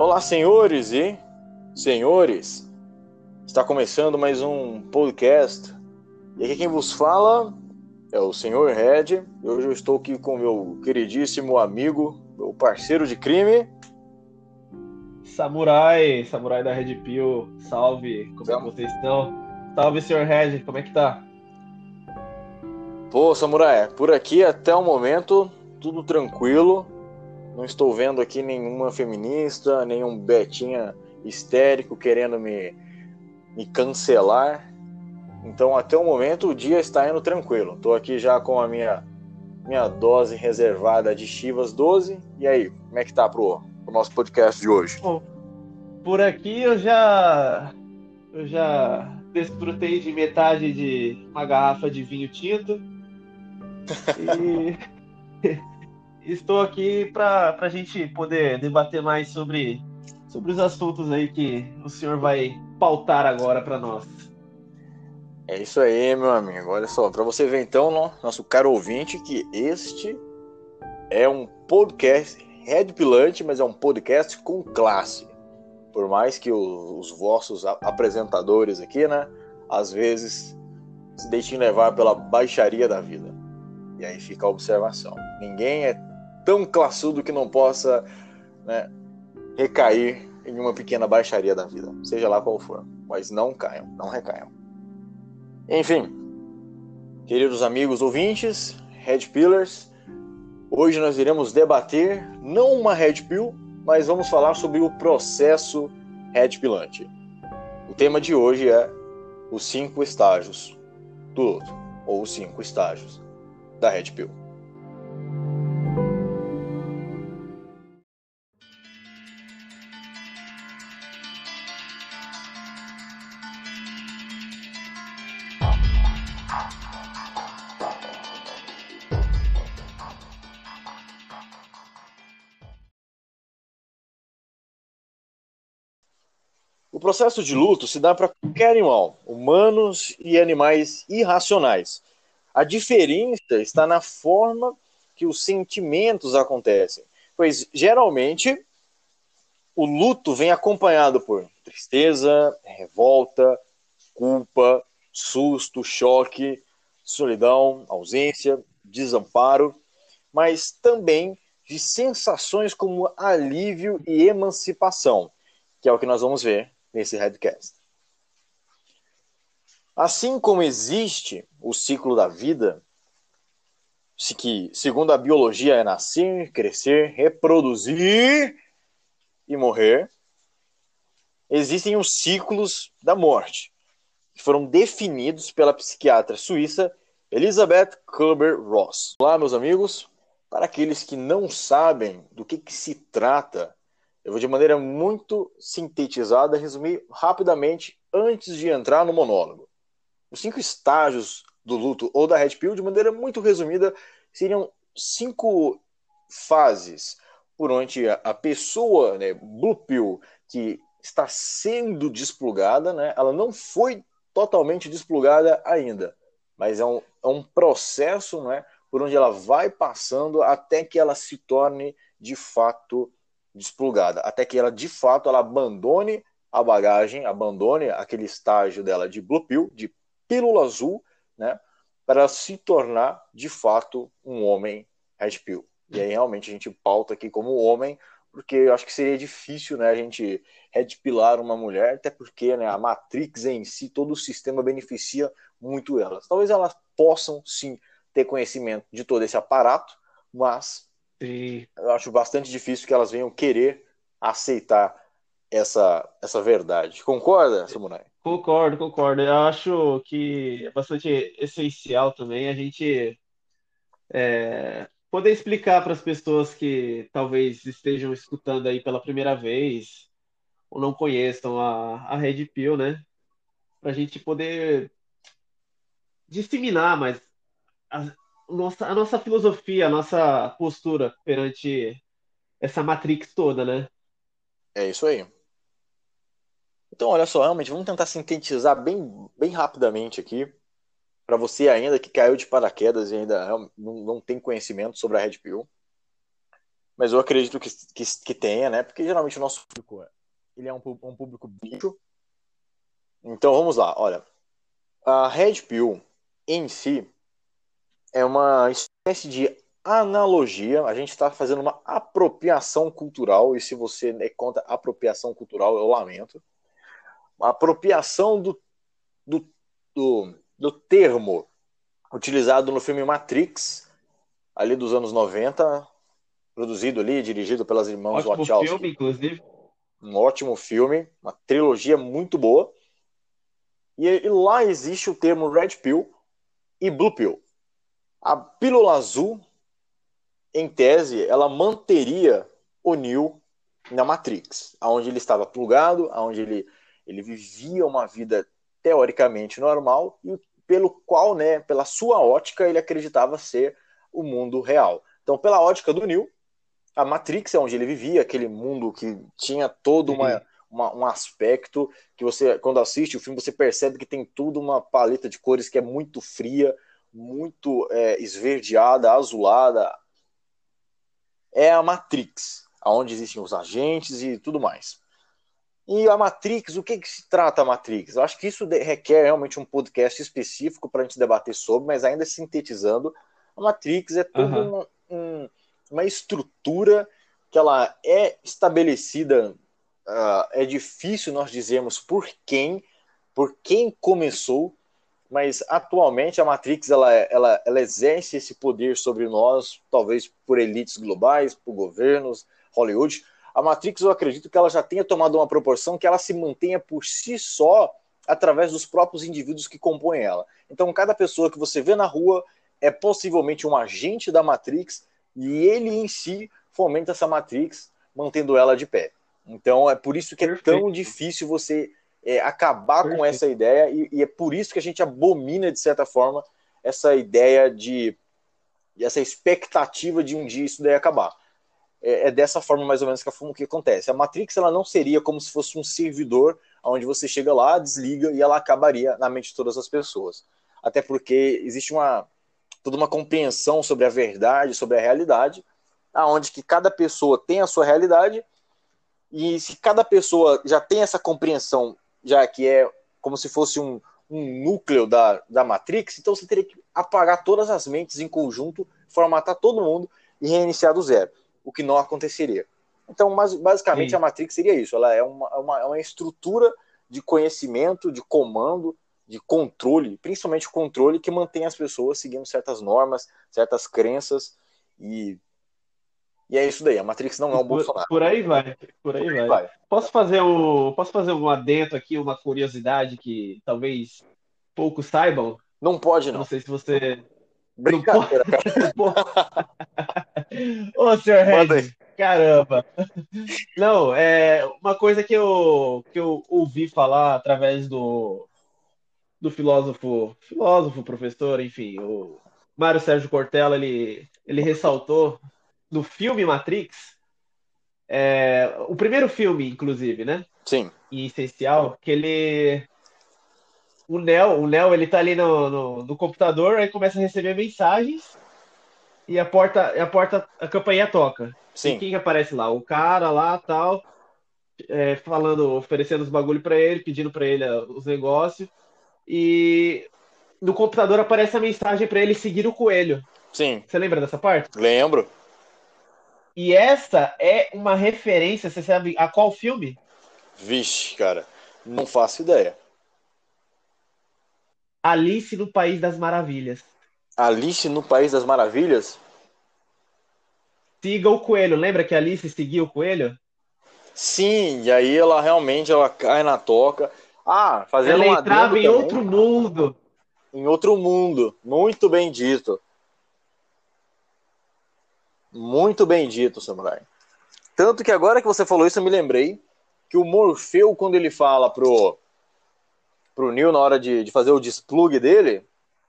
Olá, senhores e senhores. Está começando mais um podcast. E aqui quem vos fala é o senhor Red. E hoje eu estou aqui com meu queridíssimo amigo, meu parceiro de crime. Samurai, Samurai da Red Pill, salve, como é que vocês estão? Salve, senhor Red, como é que tá? Pô, Samurai, por aqui até o momento tudo tranquilo. Não estou vendo aqui nenhuma feminista, nenhum Betinha histérico querendo me, me cancelar. Então, até o momento, o dia está indo tranquilo. Estou aqui já com a minha, minha dose reservada de Chivas 12. E aí, como é que tá pro, pro nosso podcast de hoje? Bom, por aqui eu já eu já desfrutei de metade de uma garrafa de vinho tinto. E estou aqui para a gente poder debater mais sobre, sobre os assuntos aí que o senhor vai pautar agora para nós. É isso aí, meu amigo. Olha só, para você ver então, nosso caro ouvinte, que este é um podcast red pilante, mas é um podcast com classe. Por mais que os, os vossos apresentadores aqui, né, às vezes se deixem levar pela baixaria da vida. E aí fica a observação. Ninguém é tão classudo que não possa né, recair em uma pequena baixaria da vida, seja lá qual for. Mas não caiam, não recaiam. Enfim, queridos amigos ouvintes, Red Pillars, hoje nós iremos debater não uma Red Pill, mas vamos falar sobre o processo Red Pillante. O tema de hoje é os cinco estágios do luto, ou os cinco estágios da Red Pill. Processo de luto se dá para qualquer animal, humanos e animais irracionais. A diferença está na forma que os sentimentos acontecem, pois geralmente o luto vem acompanhado por tristeza, revolta, culpa, susto, choque, solidão, ausência, desamparo, mas também de sensações como alívio e emancipação, que é o que nós vamos ver nesse headcast. Assim como existe o ciclo da vida, que, segundo a biologia, é nascer, crescer, reproduzir e morrer, existem os ciclos da morte, que foram definidos pela psiquiatra suíça Elizabeth Kubler-Ross. Olá, meus amigos. Para aqueles que não sabem do que, que se trata eu vou de maneira muito sintetizada resumir rapidamente antes de entrar no monólogo. Os cinco estágios do luto ou da Red Pill, de maneira muito resumida, seriam cinco fases por onde a pessoa, né, Blue Pill, que está sendo desplugada, né, ela não foi totalmente desplugada ainda, mas é um, é um processo né, por onde ela vai passando até que ela se torne de fato desplugada, até que ela de fato ela abandone a bagagem, abandone aquele estágio dela de blue pill, de pílula azul, né, para se tornar de fato um homem red pill. E aí realmente a gente pauta aqui como homem, porque eu acho que seria difícil, né, a gente red pilar uma mulher, até porque, né, a Matrix em si, todo o sistema beneficia muito elas. Talvez elas possam sim ter conhecimento de todo esse aparato, mas Sim. Eu acho bastante difícil que elas venham querer aceitar essa, essa verdade. Concorda, Samurai? Concordo, concordo. Eu acho que é bastante essencial também a gente é, poder explicar para as pessoas que talvez estejam escutando aí pela primeira vez ou não conheçam a, a Red Pill, né? Para a gente poder disseminar mais nossa, a nossa filosofia, a nossa postura perante essa Matrix toda, né? É isso aí. Então, olha só, realmente, vamos tentar sintetizar bem, bem rapidamente aqui, para você ainda que caiu de paraquedas e ainda não, não tem conhecimento sobre a Red Pill. mas eu acredito que, que, que tenha, né? Porque geralmente o nosso público ele é um, um público bicho. Então vamos lá, olha. A Red Pill em si é uma espécie de analogia. A gente está fazendo uma apropriação cultural, e se você é contra apropriação cultural, eu lamento. Uma apropriação do, do, do, do termo utilizado no filme Matrix, ali dos anos 90, produzido ali, dirigido pelas irmãs Ótimo Wachowski. filme, inclusive. Um ótimo filme, uma trilogia muito boa. E, e lá existe o termo Red Pill e Blue Pill. A pílula azul, em tese, ela manteria o Neo na Matrix, onde ele estava plugado, onde ele, ele vivia uma vida teoricamente normal e pelo qual, né, pela sua ótica, ele acreditava ser o mundo real. Então, pela ótica do Neo, a Matrix é onde ele vivia, aquele mundo que tinha todo uma, uma, um aspecto que você, quando assiste o filme, você percebe que tem tudo uma paleta de cores que é muito fria, muito é, esverdeada, azulada. É a Matrix, onde existem os agentes e tudo mais. E a Matrix, o que, que se trata a Matrix? Eu acho que isso requer realmente um podcast específico para a gente debater sobre, mas ainda sintetizando, a Matrix é toda uhum. um, um, uma estrutura que ela é estabelecida, uh, é difícil nós dizermos por quem, por quem começou, mas atualmente a Matrix ela, ela, ela exerce esse poder sobre nós, talvez por elites globais, por governos, Hollywood. A Matrix eu acredito que ela já tenha tomado uma proporção que ela se mantenha por si só através dos próprios indivíduos que compõem ela. Então cada pessoa que você vê na rua é possivelmente um agente da Matrix e ele em si fomenta essa Matrix, mantendo ela de pé. Então é por isso que Perfeito. é tão difícil você é, acabar Perfeito. com essa ideia, e, e, é por isso que a gente abomina, de certa forma, essa ideia de. essa expectativa de um dia isso daí acabar. É, é dessa forma, mais ou menos, que, que acontece. A Matrix ela não seria como se fosse um servidor onde você chega lá, desliga e ela acabaria na mente de todas as pessoas. Até porque existe uma toda uma compreensão sobre a verdade, sobre a realidade, aonde que cada pessoa tem a sua realidade e se cada pessoa já tem essa compreensão já que é como se fosse um, um núcleo da, da Matrix, então você teria que apagar todas as mentes em conjunto, formatar todo mundo e reiniciar do zero, o que não aconteceria. Então, mas, basicamente, Sim. a Matrix seria isso: ela é uma, uma, é uma estrutura de conhecimento, de comando, de controle, principalmente o controle que mantém as pessoas seguindo certas normas, certas crenças e e é isso daí, a Matrix não é o Bolsonaro. Por aí vai, por aí, por vai. vai. Posso fazer um, posso fazer um adendo aqui, uma curiosidade que talvez poucos saibam? Não pode, não. Não sei se você. Brincadeira, Ô, senhor Regis, caramba. Não, é uma coisa que eu, que eu ouvi falar através do, do filósofo, filósofo, professor, enfim, o Mário Sérgio Cortella, ele, ele ressaltou no filme Matrix, é, o primeiro filme, inclusive, né? Sim. Em essencial, que ele. O Neo, o Neo ele tá ali no, no, no computador, aí começa a receber mensagens e a porta, a porta, a campainha toca. Sim. E quem que aparece lá? O cara lá, tal, é, falando, oferecendo os bagulho para ele, pedindo para ele uh, os negócios. E no computador aparece a mensagem para ele seguir o coelho. Sim. Você lembra dessa parte? Lembro. E essa é uma referência, você sabe a qual filme? Vixe, cara, não faço ideia. Alice no País das Maravilhas. Alice no País das Maravilhas? Siga o coelho. Lembra que a Alice seguia o coelho? Sim, e aí ela realmente ela cai na toca. Ah, fazendo ela entrava em também. outro mundo. Em outro mundo. Muito bem dito. Muito bem dito, Samurai. Tanto que agora que você falou isso, eu me lembrei que o Morfeu, quando ele fala pro, pro Neil na hora de, de fazer o desplug dele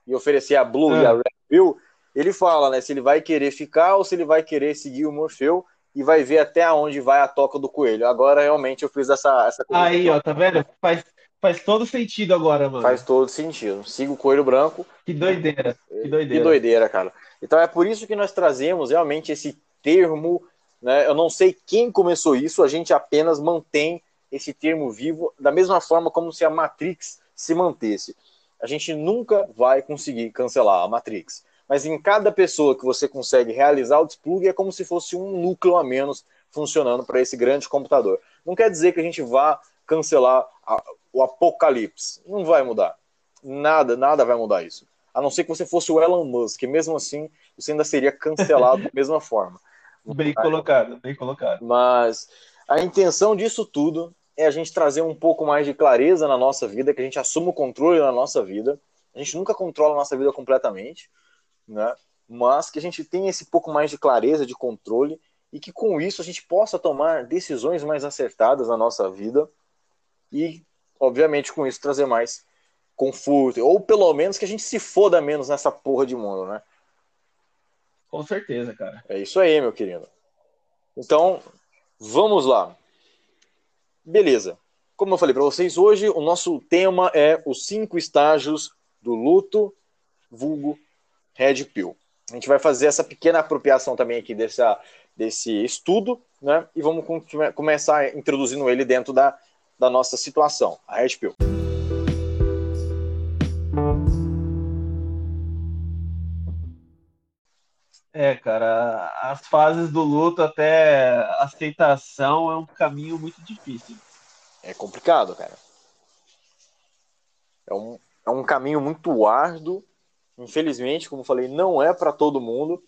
e oferecer a Blue é. e a Red Pill, ele fala, né, se ele vai querer ficar ou se ele vai querer seguir o Morfeu e vai ver até onde vai a toca do coelho. Agora realmente eu fiz essa essa Aí, ó, tá vendo? Faz, faz todo sentido agora, mano. Faz todo sentido. Siga o coelho branco. Que doideira. Que doideira. Que doideira, cara. Então é por isso que nós trazemos realmente esse termo Né? Eu não sei quem começou isso, a gente apenas mantém esse termo vivo da mesma forma como se a Matrix se mantesse. A gente nunca vai conseguir cancelar a Matrix. Mas em cada pessoa que você consegue realizar o desplug é como se fosse um núcleo a menos funcionando para esse grande computador. Não quer dizer que a gente vá cancelar a, o apocalipse. Não vai mudar. Nada, nada vai mudar isso. A não ser que você fosse o Elon Musk, mesmo assim, você ainda seria cancelado da mesma forma. Bem colocado, bem colocado. Mas a intenção disso tudo é a gente trazer um pouco mais de clareza na nossa vida, que a gente assuma o controle na nossa vida. A gente nunca controla a nossa vida completamente, né? Mas que a gente tenha esse pouco mais de clareza, de controle, e que com isso a gente possa tomar decisões mais acertadas na nossa vida e, obviamente, com isso trazer mais conforto, ou pelo menos que a gente se foda menos nessa porra de mundo, né? Com certeza, cara. É isso aí, meu querido. Então, vamos lá. Beleza. Como eu falei para vocês, hoje o nosso tema é os cinco estágios do luto, vulgo Red Pill. A gente vai fazer essa pequena apropriação também aqui dessa, desse estudo, né? E vamos começar introduzindo ele dentro da, da nossa situação, a Red Pill. É, cara, as fases do luto até aceitação é um caminho muito difícil. É complicado, cara. É um, é um caminho muito árduo. Infelizmente, como falei, não é para todo mundo.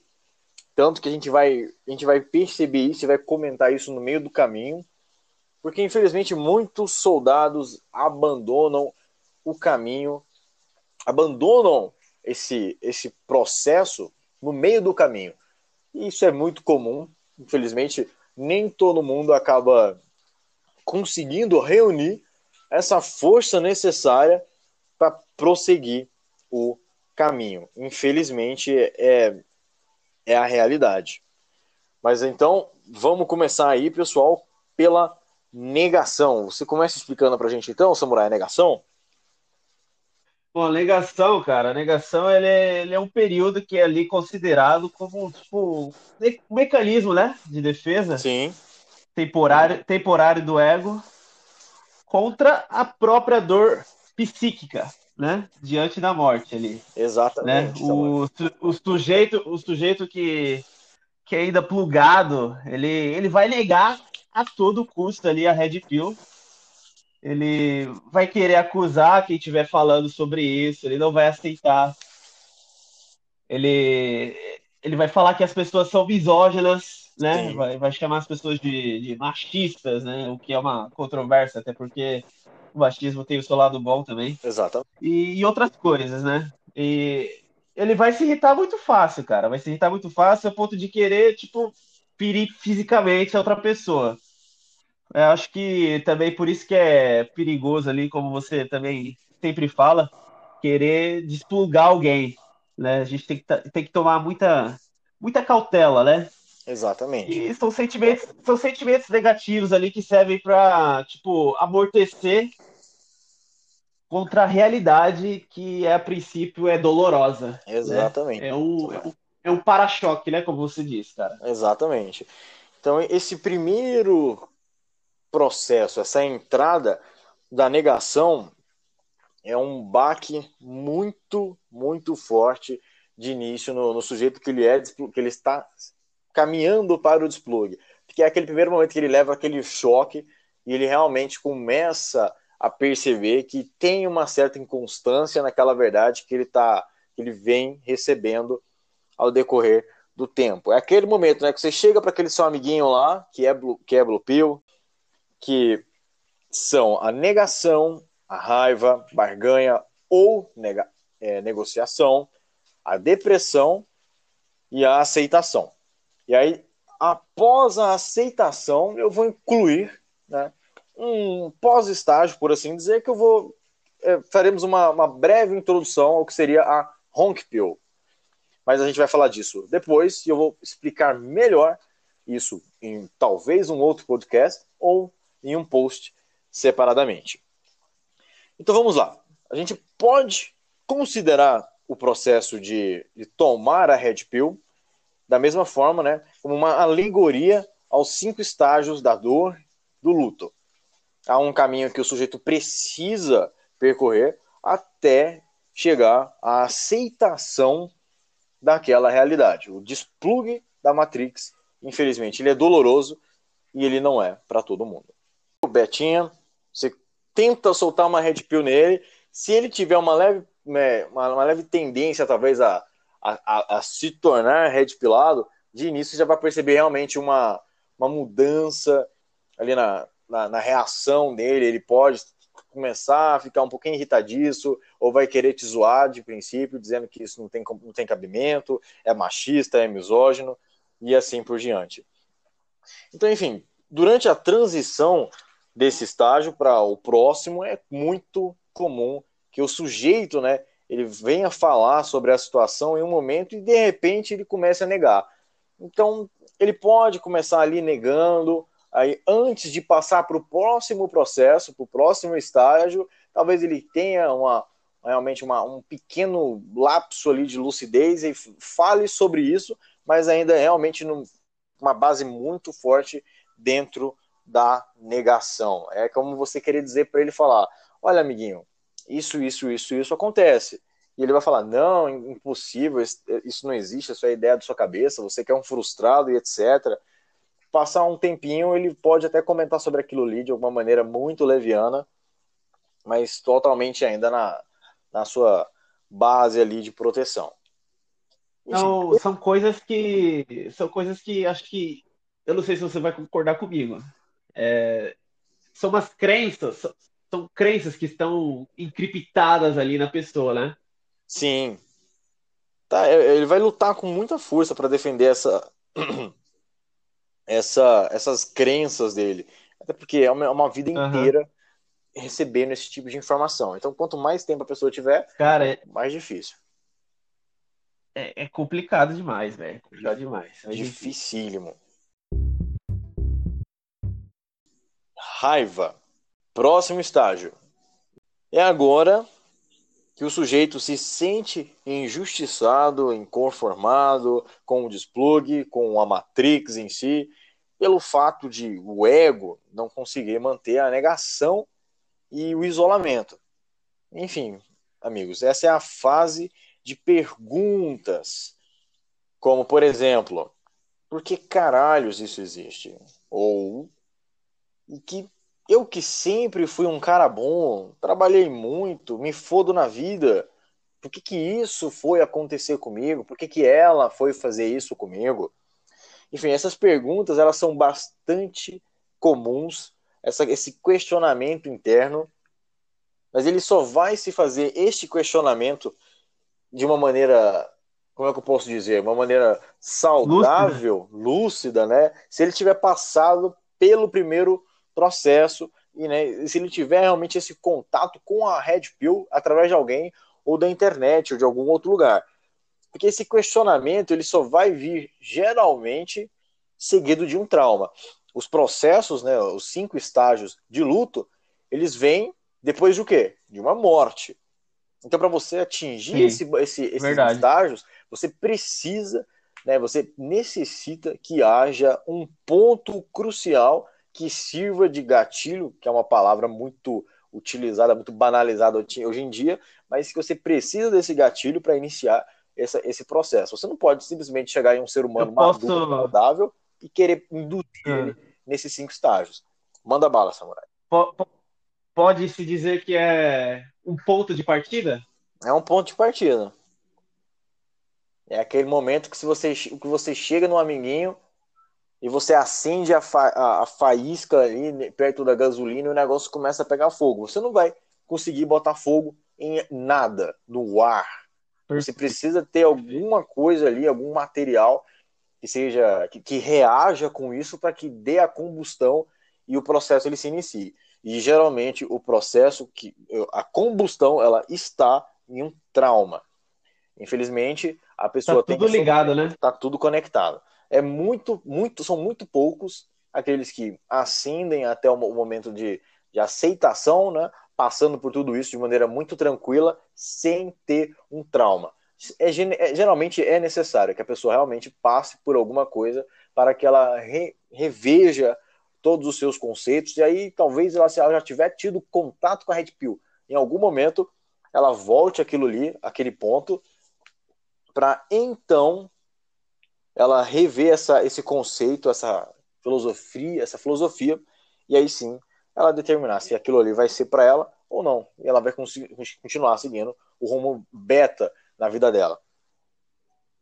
Tanto que a gente vai, a gente vai perceber isso e vai comentar isso no meio do caminho. Porque, infelizmente, muitos soldados abandonam o caminho, abandonam esse, esse processo no meio do caminho. E isso é muito comum. Infelizmente, nem todo mundo acaba conseguindo reunir essa força necessária para prosseguir o caminho. Infelizmente, é, é a realidade. Mas então, vamos começar aí, pessoal, pela negação. Você começa explicando para a gente, então, Samurai, a negação? Bom, a negação, cara, a negação ele é, ele é um período que é ali considerado como tipo, um mecanismo, né, de defesa. Sim. Temporário, temporário do ego contra a própria dor psíquica, né, diante da morte ali. Exatamente. Né? O, o sujeito, o sujeito que que é ainda plugado, ele ele vai negar a todo custo ali a red pill ele vai querer acusar quem estiver falando sobre isso, ele não vai aceitar. Ele, ele vai falar que as pessoas são misóginas, né? Vai, vai chamar as pessoas de, de machistas, né? O que é uma controvérsia, até porque o machismo tem o seu lado bom também. Exato. E, e outras coisas, né? E ele vai se irritar muito fácil, cara. Vai se irritar muito fácil a ponto de querer, tipo, ferir fisicamente a outra pessoa. Eu acho que também por isso que é perigoso ali, como você também sempre fala, querer desplugar alguém, né? A gente tem que, tem que tomar muita, muita cautela, né? Exatamente. E são sentimentos, são sentimentos negativos ali que servem para, tipo, amortecer contra a realidade que é, a princípio é dolorosa. Né? Exatamente. Né? É um, é um, é um para-choque, né? Como você disse, cara. Exatamente. Então, esse primeiro processo, essa entrada da negação é um baque muito, muito forte de início no, no sujeito que ele é, que ele está caminhando para o desplug. Porque é aquele primeiro momento que ele leva aquele choque e ele realmente começa a perceber que tem uma certa inconstância naquela verdade que ele tá, que ele vem recebendo ao decorrer do tempo. É aquele momento, né, que você chega para aquele seu amiguinho lá, que é blue, que é blue pill, que são a negação, a raiva, barganha ou nega, é, negociação, a depressão e a aceitação. E aí, após a aceitação, eu vou incluir né, um pós-estágio, por assim dizer, que eu vou. É, faremos uma, uma breve introdução ao que seria a Honk Pill. Mas a gente vai falar disso depois e eu vou explicar melhor isso em talvez um outro podcast ou em um post separadamente. Então vamos lá. A gente pode considerar o processo de, de tomar a Red Pill da mesma forma, né, como uma alegoria aos cinco estágios da dor do luto. Há um caminho que o sujeito precisa percorrer até chegar à aceitação daquela realidade. O desplugue da Matrix, infelizmente, ele é doloroso e ele não é para todo mundo. O Betinha, você tenta soltar uma red pill nele, se ele tiver uma leve, né, uma, leve tendência, talvez, a, a, a, se tornar red pillado, de início já vai perceber realmente uma, uma mudança ali na, na, na, reação dele. Ele pode começar a ficar um pouquinho irritadiço, ou vai querer te zoar de princípio, dizendo que isso não tem, não tem cabimento, é machista, é misógino, e assim por diante. Então, enfim, durante a transição desse estágio para o próximo, é muito comum que o sujeito, né, ele venha falar sobre a situação em um momento e de repente ele comece a negar. Então, ele pode começar ali negando, aí antes de passar para o próximo processo, para o próximo estágio, talvez ele tenha uma realmente uma, um pequeno lapso ali de lucidez e fale sobre isso, mas ainda realmente num, uma base muito forte dentro da negação. É como você querer dizer para ele falar: olha, amiguinho, isso, isso, isso, isso acontece. E ele vai falar: não, impossível, isso não existe, isso é ideia da sua cabeça, você que é um frustrado e etc. Passar um tempinho, ele pode até comentar sobre aquilo ali de alguma maneira muito leviana, mas totalmente ainda na, na sua base ali de proteção. Não, são coisas que são coisas que acho que eu não sei se você vai concordar comigo. É, são umas crenças, são, crenças que estão encriptadas ali na pessoa, né? Sim. Tá, é, ele vai lutar com muita força para defender essa, essa, essas crenças dele. Até porque é uma, uma vida inteira uhum. recebendo esse tipo de informação. Então, quanto mais tempo a pessoa tiver, Cara, é mais difícil. É, é complicado demais, velho. Complicado demais. É Dificílimo. Raiva. Próximo estágio. É agora que o sujeito se sente injustiçado, inconformado com o desplugue, com a Matrix em si, pelo fato de o ego não conseguir manter a negação e o isolamento. Enfim, amigos, essa é a fase de perguntas, como por exemplo, por que caralhos isso existe? Ou que eu que sempre fui um cara bom, trabalhei muito, me fodo na vida. Por que, que isso foi acontecer comigo? Por que, que ela foi fazer isso comigo? Enfim, essas perguntas elas são bastante comuns, essa, esse questionamento interno, mas ele só vai se fazer este questionamento de uma maneira, como é que eu posso dizer, uma maneira saudável, lúcida, lúcida né? Se ele tiver passado pelo primeiro processo e né, se ele tiver realmente esse contato com a Red Pill através de alguém ou da internet ou de algum outro lugar. Porque esse questionamento ele só vai vir geralmente seguido de um trauma. Os processos, né, os cinco estágios de luto, eles vêm depois de o quê? De uma morte. Então, para você atingir esse, esse, esses Verdade. estágios, você precisa, né, você necessita que haja um ponto crucial que sirva de gatilho, que é uma palavra muito utilizada, muito banalizada hoje em dia, mas que você precisa desse gatilho para iniciar essa, esse processo. Você não pode simplesmente chegar em um ser humano posso... maduro, saudável e querer induzir ele nesses cinco estágios. Manda bala, Samurai. Pode-se dizer que é um ponto de partida? É um ponto de partida. É aquele momento que se você, que você chega no amiguinho e você acende a, fa a, faísca ali perto da gasolina e o negócio começa a pegar fogo. Você não vai conseguir botar fogo em nada, no ar. Você precisa ter alguma coisa ali, algum material que seja que, que reaja com isso para que dê a combustão e o processo ele se inicie. E geralmente o processo que a combustão ela está em um trauma. Infelizmente, a pessoa tá tudo ligado, né? Tá tudo conectado é muito, muito, são muito poucos aqueles que ascendem até o momento de, de aceitação, né? Passando por tudo isso de maneira muito tranquila, sem ter um trauma. É, é, geralmente é necessário que a pessoa realmente passe por alguma coisa para que ela re, reveja todos os seus conceitos, e aí talvez ela, se ela já tiver tido contato com a Red Pill, em algum momento ela volte aquilo ali, aquele ponto, para então ela rever essa, esse conceito, essa filosofia, essa filosofia, e aí sim ela determinar se aquilo ali vai ser para ela ou não. E ela vai continuar seguindo o rumo beta na vida dela.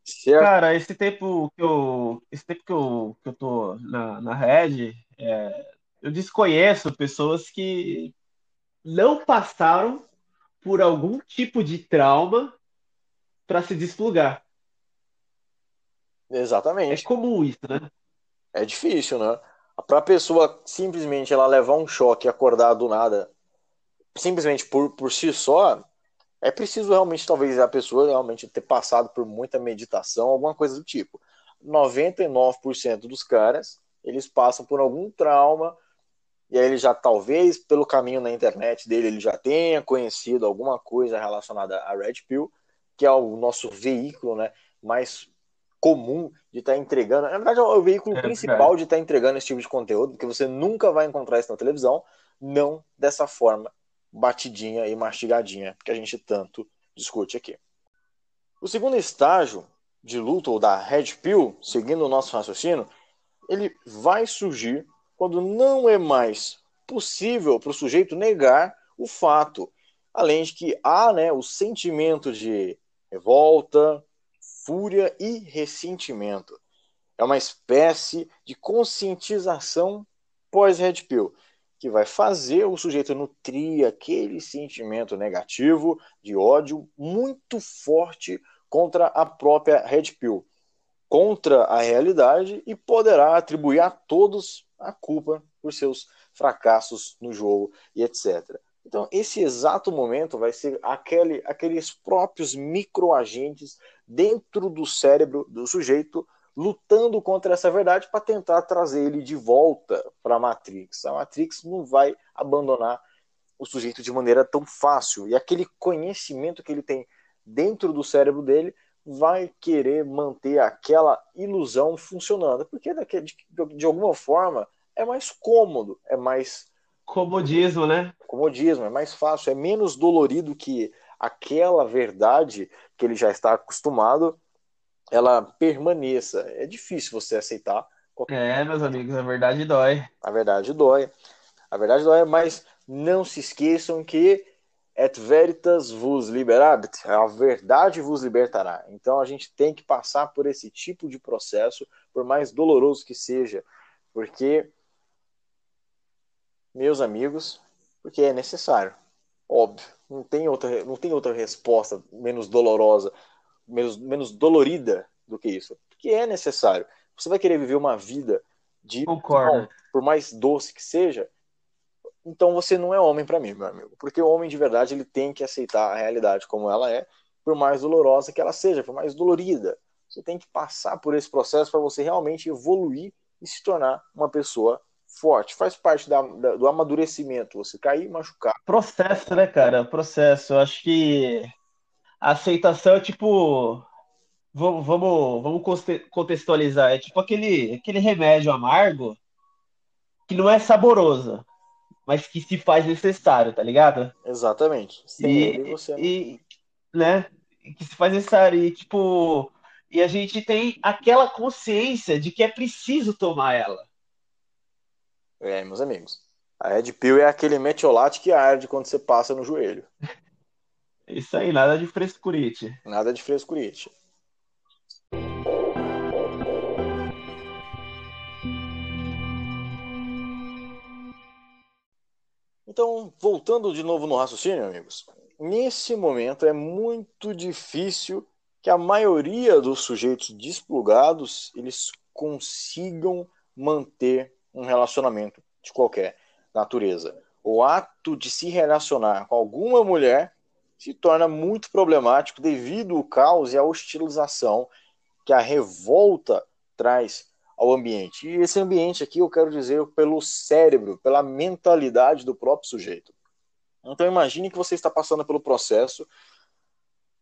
Certo? Cara, esse tempo que eu, esse tempo que eu, que eu tô na, na Red, é, eu desconheço pessoas que não passaram por algum tipo de trauma para se desplugar. Exatamente. É comum isso, né? É difícil, né? Para a pessoa simplesmente ela levar um choque e acordar do nada, simplesmente por, por si só, é preciso realmente, talvez, a pessoa realmente ter passado por muita meditação, alguma coisa do tipo. 99% dos caras, eles passam por algum trauma, e aí ele já, talvez, pelo caminho na internet dele, ele já tenha conhecido alguma coisa relacionada à Red Pill, que é o nosso veículo né, mais comum de estar tá entregando. Na verdade, é o veículo é, principal de estar tá entregando esse tipo de conteúdo, porque você nunca vai encontrar isso na televisão, não dessa forma batidinha e mastigadinha que a gente tanto discute aqui. O segundo estágio de luta ou da Red Pill, seguindo o nosso raciocínio, ele vai surgir quando não é mais possível para o sujeito negar o fato, além de que há né, o sentimento de revolta, fúria e ressentimento. É uma espécie de conscientização pós-Red Pill, que vai fazer o sujeito nutrir aquele sentimento negativo de ódio muito forte contra a própria Red Pill, contra a realidade e poderá atribuir a todos a culpa por seus fracassos no jogo e etc. Então, esse exato momento vai ser aquele, aqueles próprios microagentes dentro do cérebro do sujeito lutando contra essa verdade para tentar trazer ele de volta para a Matrix. A Matrix não vai abandonar o sujeito de maneira tão fácil. E aquele conhecimento que ele tem dentro do cérebro dele vai querer manter aquela ilusão funcionando. Porque de, alguma forma é mais cômodo, é mais. Comodismo, né? Comodismo, é mais fácil, é menos dolorido que aquela verdade que ele já está acostumado ela permaneça. É difícil você aceitar. É, meus amigos, a verdade dói. A verdade dói. A verdade dói, mas não se esqueçam que et veritas vos liberabit, a verdade vos libertará. Então a gente tem que passar por esse tipo de processo, por mais doloroso que seja, porque meus amigos, porque é necessário. Óbvio, não tem outra, não tem outra resposta menos dolorosa menos, menos dolorida do que isso. Porque é necessário. Você vai querer viver uma vida de. Concordo. por mais doce que seja, então você não é homem para mim, meu amigo. Porque o homem de verdade ele tem que aceitar a realidade como ela é, por mais dolorosa que ela seja, por mais dolorida. Você tem que passar por esse processo para você realmente evoluir e se tornar uma pessoa forte. Faz parte da, da, do amadurecimento, você cair e machucar. Processo, né, cara? Processo. Eu acho que a aceitação é tipo. Vamos, vamos, vamos contextualizar. É tipo aquele, aquele remédio amargo que não é saboroso, mas que se faz necessário, tá ligado? Exatamente. Sem e, você. E, né? Que se faz necessário. E, tipo. E a gente tem aquela consciência de que é preciso tomar ela. É, meus amigos. A Red Pill é aquele metiolate que arde quando você passa no joelho. Isso aí, nada de frescurite. Nada de frescurite. Então, voltando de novo no raciocínio, amigos, nesse momento é muito difícil que a maioria dos sujeitos desplugados eles consigam manter um relacionamento de qualquer natureza. O ato de se relacionar com alguma mulher se torna muito problemático devido ao caos e à hostilização que a revolta traz ao ambiente. E esse ambiente aqui eu quero dizer pelo cérebro, pela mentalidade do próprio sujeito. Então imagine que você está passando pelo processo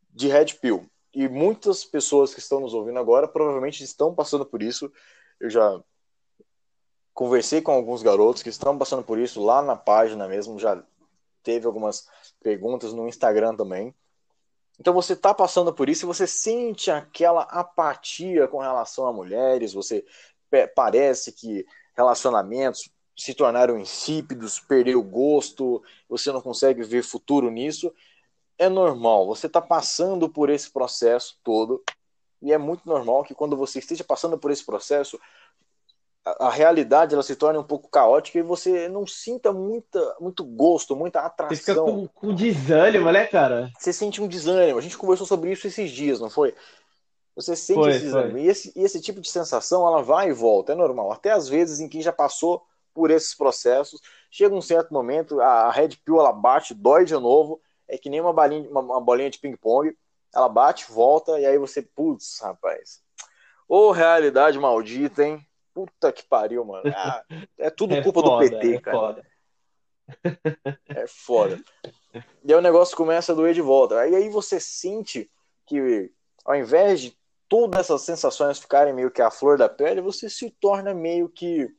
de red pill. E muitas pessoas que estão nos ouvindo agora provavelmente estão passando por isso. Eu já conversei com alguns garotos que estão passando por isso lá na página mesmo, já teve algumas perguntas no Instagram também. Então você está passando por isso e você sente aquela apatia com relação a mulheres, você parece que relacionamentos se tornaram insípidos, perdeu o gosto, você não consegue ver futuro nisso. É normal, você está passando por esse processo todo e é muito normal que quando você esteja passando por esse processo, a, a, realidade ela se torne um pouco caótica e você não sinta muita, muito gosto, muita atração. Você fica com, com desânimo, né, cara? Você sente um desânimo. A gente conversou sobre isso esses dias, não foi? Você sente foi, esse desânimo. E esse, e esse tipo de sensação, ela vai e volta, é normal. Até às vezes em quem já passou por esses processos, chega um certo momento, a, a Red Pill ela bate, dói de novo, é que nem uma, balinha, uma, uma bolinha de ping-pong, ela bate, volta, e aí você, putz, rapaz. Ô, oh, realidade maldita, hein? Puta que pariu, mano. Ah, é tudo é culpa foda, do PT, é cara. Foda. É foda. E aí o negócio começa a doer de volta. Aí, aí você sente que, ao invés de todas essas sensações ficarem meio que a flor da pele, você se torna meio que.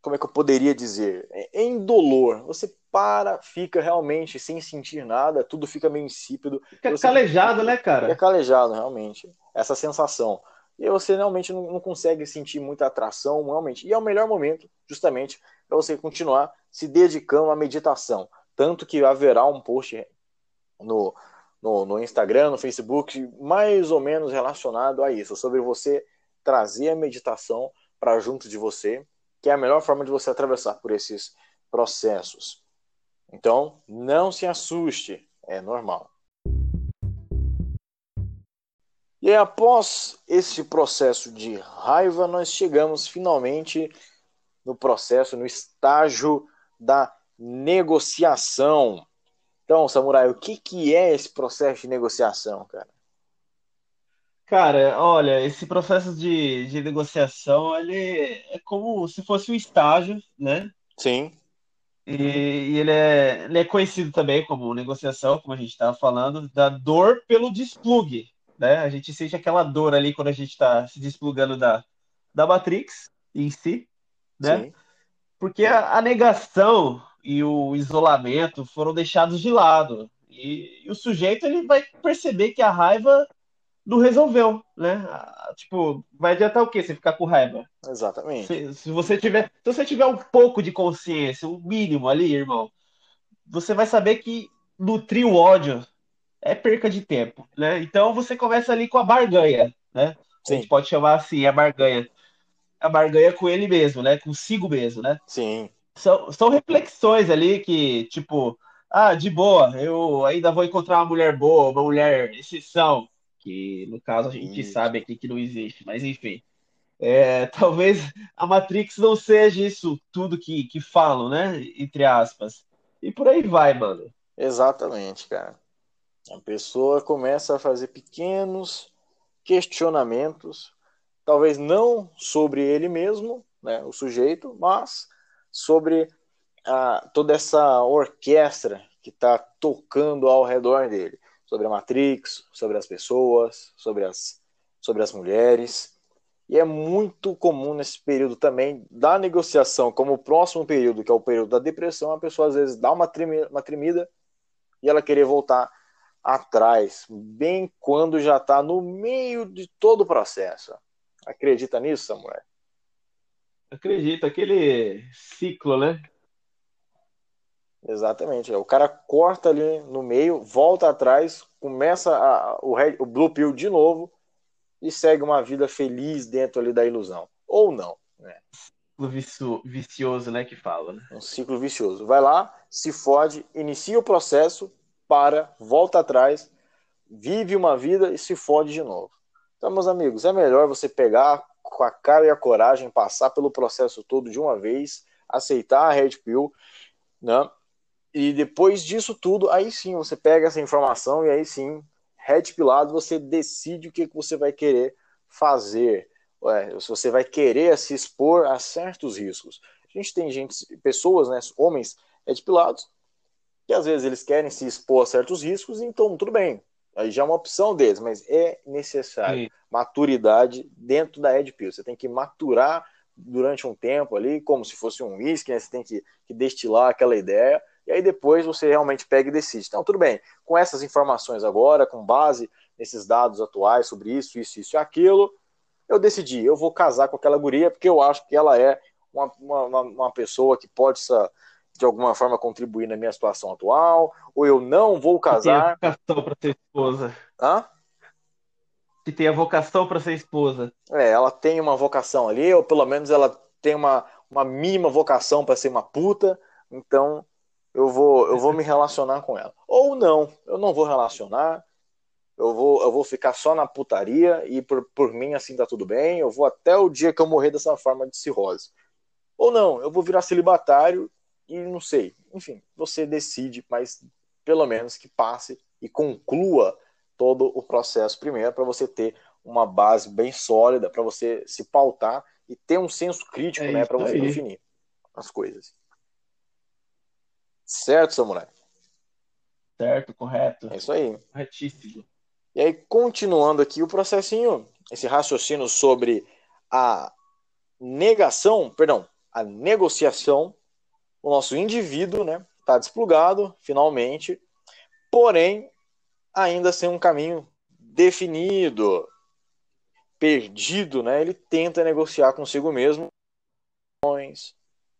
Como é que eu poderia dizer? Em dolor. Você para, fica realmente sem sentir nada, tudo fica meio insípido. Fica você... calejado, né, cara? Fica calejado, realmente. Essa sensação e você realmente não, não consegue sentir muita atração, realmente. E é o melhor momento, justamente, para você continuar se dedicando à meditação. Tanto que haverá um post no, no, no, Instagram, no Facebook, mais ou menos relacionado a isso, sobre você trazer a meditação para junto de você, que é a melhor forma de você atravessar por esses processos. Então, não se assuste, é normal. E aí, após esse processo de raiva, nós chegamos finalmente no processo, no estágio da negociação. Então, Samurai, o que, que é esse processo de negociação, cara? Cara, olha, esse processo de, de negociação, ele é como se fosse um estágio, né? Sim. E, e ele, é, ele é conhecido também como negociação, como a gente estava falando, da dor pelo desplugue né? A gente sente aquela dor ali quando a gente está se desplugando da, da Matrix em si, né? Sim. Porque a, a, negação e o isolamento foram deixados de lado. E, e, o sujeito ele vai perceber que a raiva não resolveu, né? Tipo, vai adiantar o quê? Você ficar com raiva? Exatamente. Se, se, você tiver, se você tiver um pouco de consciência, um mínimo ali, irmão, você vai saber que nutrir o ódio é perca de tempo, né? Então você começa ali com a barganha, né? Sim. A gente pode chamar assim, a barganha. A barganha com ele mesmo, né? Consigo mesmo, né? Sim. São, são reflexões ali que, tipo, ah, de boa, eu ainda vou encontrar uma mulher boa, uma mulher exceção, que no caso a gente isso. sabe aqui que não existe, mas enfim. É, talvez a Matrix não seja isso tudo que, que falam, né? Entre aspas. E por aí vai, mano. Exatamente, cara. A pessoa começa a fazer pequenos questionamentos, talvez não sobre ele mesmo, né, o sujeito, mas sobre a, toda essa orquestra que está tocando ao redor dele, sobre a Matrix, sobre as pessoas, sobre as, sobre as mulheres. E é muito comum nesse período também da negociação, como o próximo período, que é o período da depressão, a pessoa às vezes dá uma tremida, uma tremida e ela querer voltar atrás, bem quando já está no meio de todo o processo. Acredita nisso, Samuel? Acredito, aquele ciclo, né? Exatamente. O cara corta ali no meio, volta atrás, começa a, o, red, o Blue Pill de novo e segue uma vida feliz dentro ali da ilusão. Ou não, né? Ciclo vicioso, né, que fala. Né? Um ciclo vicioso. Vai lá, se fode, inicia o processo, para, volta atrás, vive uma vida e se fode de novo. Então, meus amigos, é melhor você pegar com a cara e a coragem, passar pelo processo todo de uma vez, aceitar a Red Pill, né? E depois disso tudo, aí sim você pega essa informação e aí sim, Red Pilado, você decide o que, que você vai querer fazer. Ué, se você vai querer se expor a certos riscos. A gente tem gente, pessoas, né, homens Red Pilados, que às vezes eles querem se expor a certos riscos, então tudo bem. Aí já é uma opção deles, mas é necessário Sim. maturidade dentro da Ed Pill. Você tem que maturar durante um tempo ali, como se fosse um uísque, né? Você tem que, que destilar aquela ideia, e aí depois você realmente pega e decide. Então, tudo bem, com essas informações agora, com base nesses dados atuais sobre isso, isso, isso e aquilo, eu decidi, eu vou casar com aquela guria, porque eu acho que ela é uma, uma, uma pessoa que pode de alguma forma contribuir na minha situação atual, ou eu não vou casar. Tem a vocação para ser esposa. Hã? Que tem a vocação para ser esposa. É, ela tem uma vocação ali, ou pelo menos ela tem uma, uma mínima vocação para ser uma puta, então eu vou, eu vou me relacionar com ela. Ou não, eu não vou relacionar, eu vou, eu vou ficar só na putaria e por, por mim assim tá tudo bem, eu vou até o dia que eu morrer dessa forma de cirrose. Ou não, eu vou virar celibatário e não sei. Enfim, você decide, mas pelo menos que passe e conclua todo o processo primeiro para você ter uma base bem sólida, para você se pautar e ter um senso crítico, é né, para você aí. definir as coisas. Certo, Samurai? Certo, correto. É isso aí. Corretíssimo. E aí, continuando aqui o processinho, esse raciocínio sobre a negação, perdão, a negociação, o nosso indivíduo, né, está desplugado, finalmente, porém, ainda sem um caminho definido, perdido, né, ele tenta negociar consigo mesmo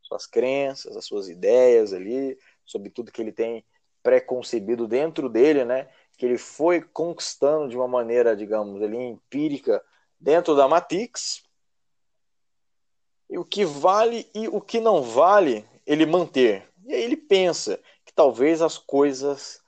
suas crenças, as suas ideias ali, sobre tudo que ele tem preconcebido dentro dele, né, que ele foi conquistando de uma maneira, digamos, ali, empírica dentro da Matix. E o que vale e o que não vale ele manter. E aí ele pensa que talvez as coisas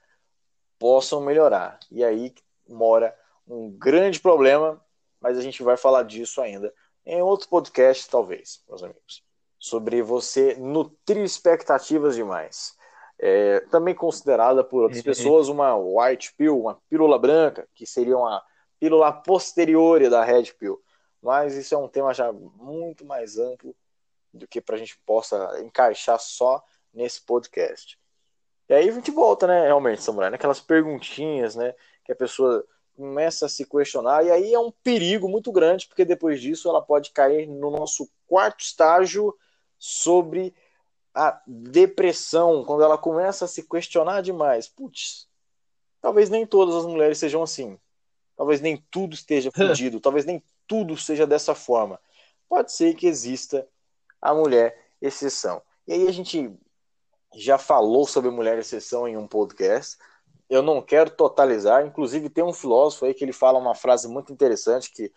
possam melhorar. E aí mora um grande problema, mas a gente vai falar disso ainda em outro podcast, talvez, meus amigos, sobre você nutrir expectativas demais é, também considerada por outras uhum. pessoas uma white pill, uma pílula branca, que seria uma pílula posterior da red pill. Mas isso é um tema já muito mais amplo do que para a gente possa encaixar só nesse podcast. E aí a gente volta, né, realmente, Samurai, naquelas perguntinhas, né, que a pessoa começa a se questionar, e aí é um perigo muito grande, porque depois disso ela pode cair no nosso quarto estágio sobre a depressão, quando ela começa a se questionar demais. Putz, talvez nem todas as mulheres sejam assim. Talvez nem tudo esteja fodido, talvez nem tudo seja dessa forma. Pode ser que exista a mulher exceção. E aí a gente já falou sobre mulher exceção em um podcast. Eu não quero totalizar, inclusive tem um filósofo aí que ele fala uma frase muito interessante que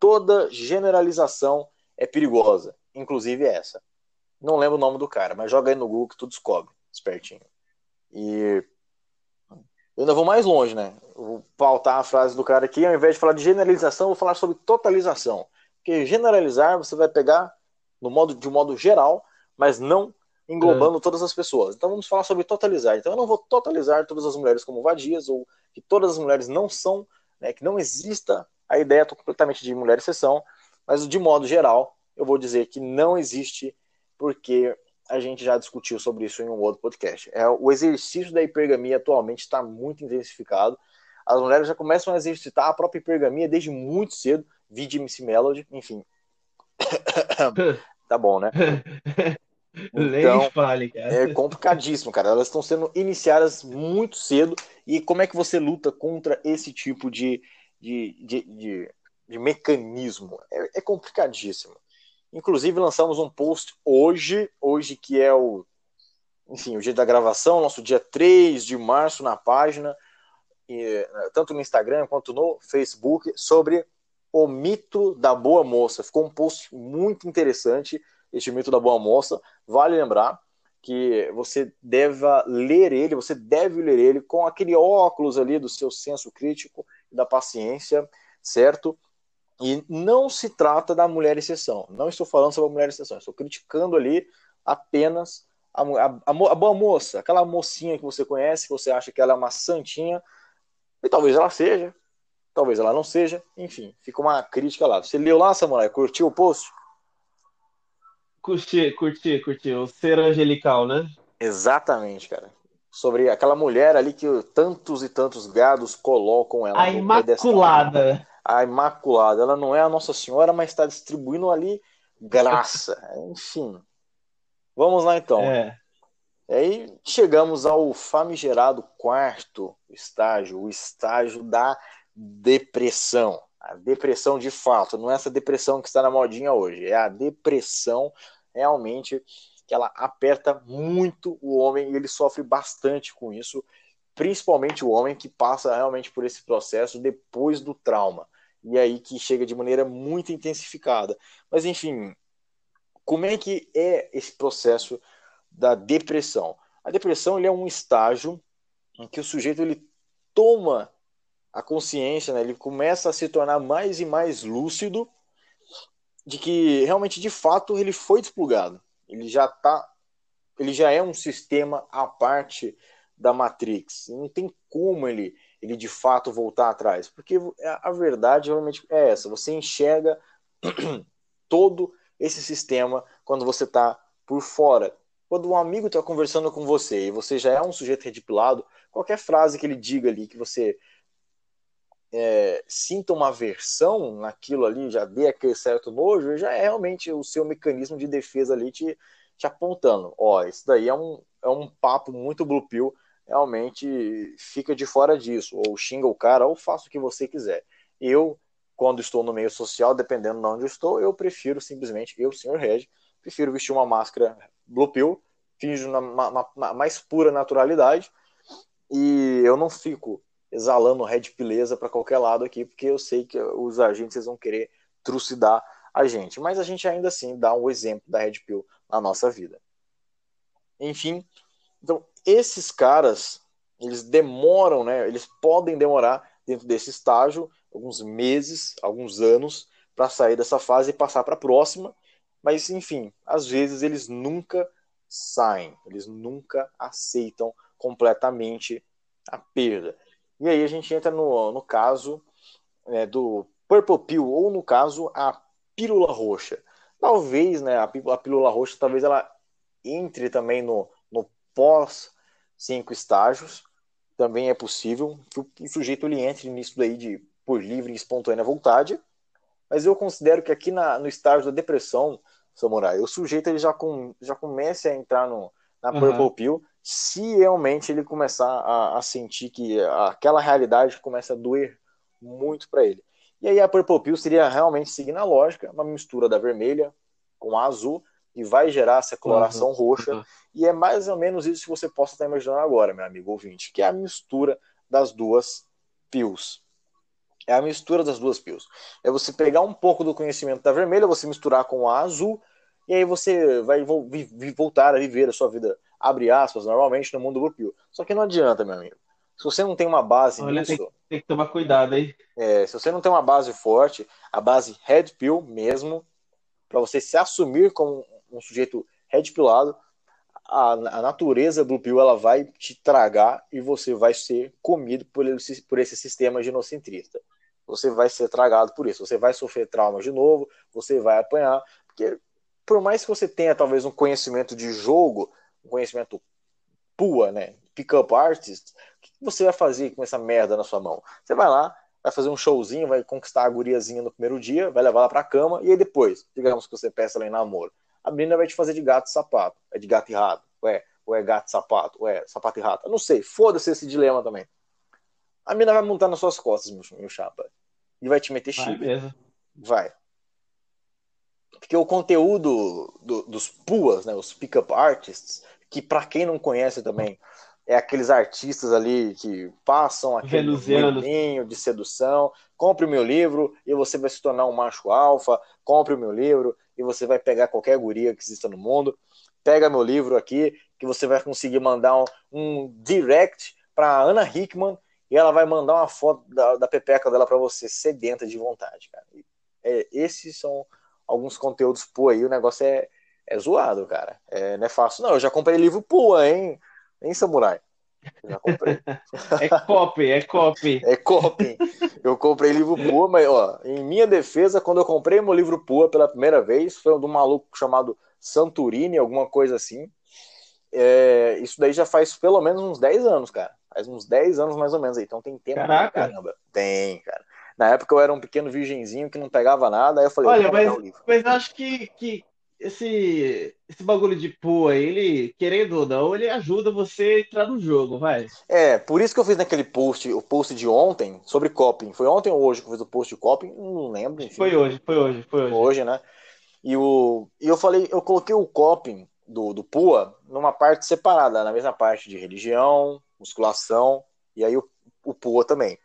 toda generalização é perigosa, inclusive essa. Não lembro o nome do cara, mas joga aí no Google que tu descobre, espertinho. E eu ainda vou mais longe, né? Vou pautar a frase do cara aqui, ao invés de falar de generalização, vou falar sobre totalização. Porque generalizar você vai pegar no modo, de um modo geral, mas não englobando é. todas as pessoas. Então vamos falar sobre totalizar. Então eu não vou totalizar todas as mulheres como vadias, ou que todas as mulheres não são, né, que não exista a ideia completamente de mulher exceção, mas de modo geral, eu vou dizer que não existe porque a gente já discutiu sobre isso em um outro podcast. É, o exercício da hipergamia atualmente está muito intensificado. As mulheres já começam a exercitar a própria hipergamia desde muito cedo, vide MC Melody, enfim. tá bom, né? Então, fale, é complicadíssimo, cara. Elas estão sendo iniciadas muito cedo. E como é que você luta contra esse tipo de, de, de, de, de mecanismo? É, é complicadíssimo. Inclusive, lançamos um post hoje, hoje que é o, enfim, o dia da gravação, nosso dia 3 de março na página, e, tanto no Instagram quanto no Facebook, sobre o mito da boa moça. Ficou um post muito interessante, este mito da boa moça. Vale lembrar que você deve ler ele, você deve ler ele com aquele óculos ali do seu senso crítico da paciência, certo? E não se trata da mulher exceção. Não estou falando sobre a mulher exceção. Estou criticando ali apenas a, a, a, a, boa moça, aquela mocinha que você conhece, que você acha que ela é uma santinha. E talvez ela seja, talvez ela não seja. Enfim, fica uma crítica lá. Você leu lá, Samurai? Curtiu o post? Curti, curti, curti. O ser angelical, né? Exatamente, cara. Sobre aquela mulher ali que tantos e tantos gados colocam ela. A Imaculada a Imaculada. Ela não é a Nossa Senhora, mas está distribuindo ali graça. Enfim. Vamos lá então. É. Aí chegamos ao famigerado quarto estágio, o estágio da depressão. A depressão de fato, não é essa depressão que está na modinha hoje, é a depressão realmente que ela aperta muito o homem e ele sofre bastante com isso, principalmente o homem que passa realmente por esse processo depois do trauma. E aí que chega de maneira muito intensificada. Mas enfim, como é que é esse processo da depressão? A depressão ele é um estágio em que o sujeito ele toma a consciência, né? ele começa a se tornar mais e mais lúcido de que realmente de fato ele foi desplugado ele já tá ele já é um sistema à parte da Matrix. Não tem como ele ele de fato voltar atrás, porque a verdade realmente é essa. Você enxerga todo esse sistema quando você está por fora. Quando um amigo está conversando com você e você já é um sujeito redipilado, qualquer frase que ele diga ali que você é, sinta uma aversão naquilo ali, já dê aquele certo nojo, já é realmente o seu mecanismo de defesa ali te, te apontando. Ó, isso daí é um, é um papo muito blue pill, realmente fica de fora disso. Ou xinga o cara, ou faça o que você quiser. Eu, quando estou no meio social, dependendo de onde estou, eu prefiro simplesmente, eu, senhor Red, prefiro vestir uma máscara blue pill, finjo na, na mais pura naturalidade, e eu não fico exalando red pileza para qualquer lado aqui, porque eu sei que os agentes vão querer trucidar a gente. Mas a gente ainda assim dá um exemplo da red pill na nossa vida. Enfim, então esses caras, eles demoram, né? Eles podem demorar dentro desse estágio alguns meses, alguns anos para sair dessa fase e passar para a próxima. Mas enfim, às vezes eles nunca saem, eles nunca aceitam completamente a perda. E aí a gente entra no, no caso é, do Purple Pill, ou no caso, a pílula roxa. Talvez, né, a, pílula roxa, talvez ela entre também no, no pós cinco estágios, também é possível que o, sujeito ele entre nisso daí de por livre e espontânea vontade, mas eu considero que aqui na, no estágio da depressão, Samurai, o sujeito ele já, com, já comece a entrar no, na uhum. Purple Pill se realmente ele começar a, a sentir que aquela realidade começa a doer muito para ele. E aí a Purple Pill seria realmente seguindo a lógica, uma mistura da vermelha com a azul, e vai gerar essa coloração uhum, roxa. Uhum. E é mais ou menos isso que você possa estar imaginando agora, meu amigo ouvinte, que é a mistura das duas pills. É a mistura das duas pills. É você pegar um pouco do conhecimento da vermelha, você misturar com a azul, e aí você vai voltar a viver a sua vida abre aspas, normalmente no mundo do Blue Só que não adianta, meu amigo. Se você não tem uma base Olha, nisso. Tem, tem, que tomar cuidado aí. É, se você não tem uma base forte, a base red pill mesmo, para você se assumir como um sujeito red pillado, a, a, natureza Blue Pill ela vai te tragar e você vai ser comido por, esse, por esse sistema genocentrista. Você vai ser tragado por isso. Você vai sofrer trauma de novo, você vai apanhar, porque por mais que você tenha talvez um conhecimento de jogo, um conhecimento pua, né? Pick-up artist, o que você vai fazer com essa merda na sua mão? Você vai lá, vai fazer um showzinho, vai conquistar a guriazinha no primeiro dia, vai levar ela pra cama, e aí depois, digamos que você peça ela em namoro. A menina vai te fazer de gato e sapato. É de gato e rato. Ué, ou é gato e sapato, ou é sapato e rato. Eu não sei, foda-se esse dilema também. A menina vai montar nas suas costas, meu, meu chapa. E vai te meter chip. Vai, vai. Porque o conteúdo do, dos puas, né, os pick-up artists, que para quem não conhece também, é aqueles artistas ali que passam aquele caminho de sedução. Compre o meu livro e você vai se tornar um macho alfa. Compre o meu livro e você vai pegar qualquer guria que exista no mundo. Pega meu livro aqui que você vai conseguir mandar um, um direct para Ana Hickman e ela vai mandar uma foto da, da pepeca dela para você, sedenta de vontade, cara. É, esses são alguns conteúdos pô aí, o negócio é, é zoado, cara. É, não é fácil. Não, eu já comprei livro pua, hein? Hein, Samurai? Já comprei. é copy, é copy. É copy. Eu comprei livro pua, mas, ó, em minha defesa, quando eu comprei meu livro pua pela primeira vez, foi um de um maluco chamado Santurini, alguma coisa assim. É, isso daí já faz pelo menos uns 10 anos, cara. Faz uns 10 anos mais ou menos aí. Então tem tempo Caraca. caramba. Tem, cara. Na época eu era um pequeno virgenzinho que não pegava nada, aí eu falei, Olha, mas, mas eu acho que, que esse, esse bagulho de pua, ele, querendo ou não, ele ajuda você a entrar no jogo, vai. É, por isso que eu fiz naquele post, o post de ontem, sobre coping. Foi ontem ou hoje que eu fiz o post de coping? Não lembro. Enfim. Foi hoje, foi hoje, foi hoje. Hoje, né? E, o, e eu falei, eu coloquei o coping do, do PUA numa parte separada, na mesma parte de religião, musculação, e aí o, o PUA também.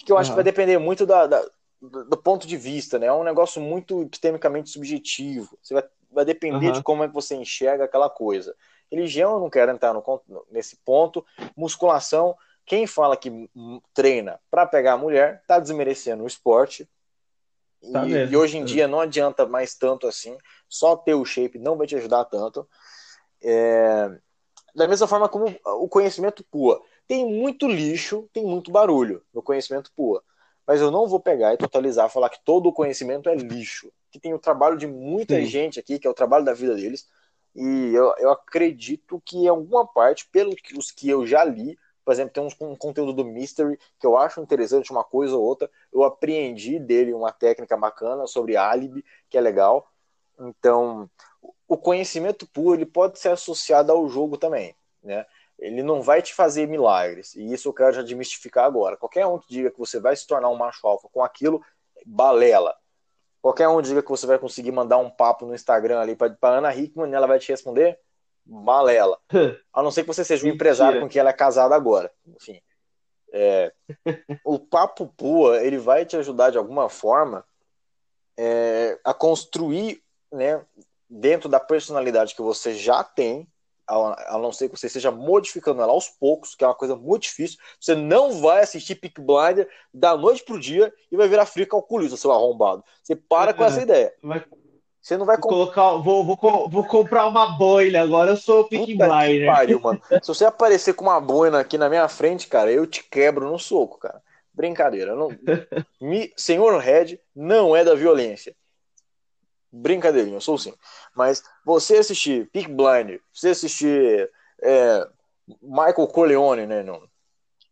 Porque eu acho uhum. que vai depender muito da, da do ponto de vista, né? É um negócio muito epistemicamente subjetivo. Você vai, vai depender uhum. de como é que você enxerga aquela coisa. Religião, eu não quero entrar no, nesse ponto. Musculação, quem fala que treina para pegar a mulher, tá desmerecendo o esporte. Tá e, e, hoje em dia não adianta mais tanto assim. Só ter o shape não vai te ajudar tanto. É... Da mesma forma como o conhecimento pua. Tem muito lixo, tem muito barulho no conhecimento pua mas eu não vou pegar e totalizar, falar que todo o conhecimento é lixo. Que tem o trabalho de muita Sim. gente aqui, que é o trabalho da vida deles, e eu, eu acredito que em alguma parte, pelos que eu já li, por exemplo, tem um, um, conteúdo do Mystery que eu acho interessante, uma coisa ou outra, eu apreendi dele uma técnica bacana sobre álibi, que é legal. Então, o conhecimento puro ele pode ser associado ao jogo também, né? Ele não vai te fazer milagres. E isso eu quero já demistificar agora. Qualquer um que diga que você vai se tornar um macho alfa com aquilo, balela. Qualquer um diga que você vai conseguir mandar um papo no Instagram ali para Ana Hickman e ela vai te responder, balela. A não ser que você seja um empresário com quem ela é casada agora. Enfim. É, o papo pua, ele vai te ajudar de alguma forma é, a construir, né, dentro da personalidade que você já tem, a, não ser que você esteja modificando ela aos poucos, que é uma coisa muito difícil. Você não vai assistir Pick Blinder da noite pro dia e vai virar frio calculista, seu arrombado. Você para é, com essa ideia. Vai, você não vai vou colocar, vou, vou, vou, comprar uma boina agora, eu sou Pick Blinder. Pariu, mano. Se você aparecer com uma boina aqui na minha frente, cara, eu te quebro no soco, cara. Brincadeira. Não... Me... Senhor Red não é da violência. Brincadeirinha, eu sou sim. Mas você assistir Peak Blind, você assistir é, Michael Corleone, né, no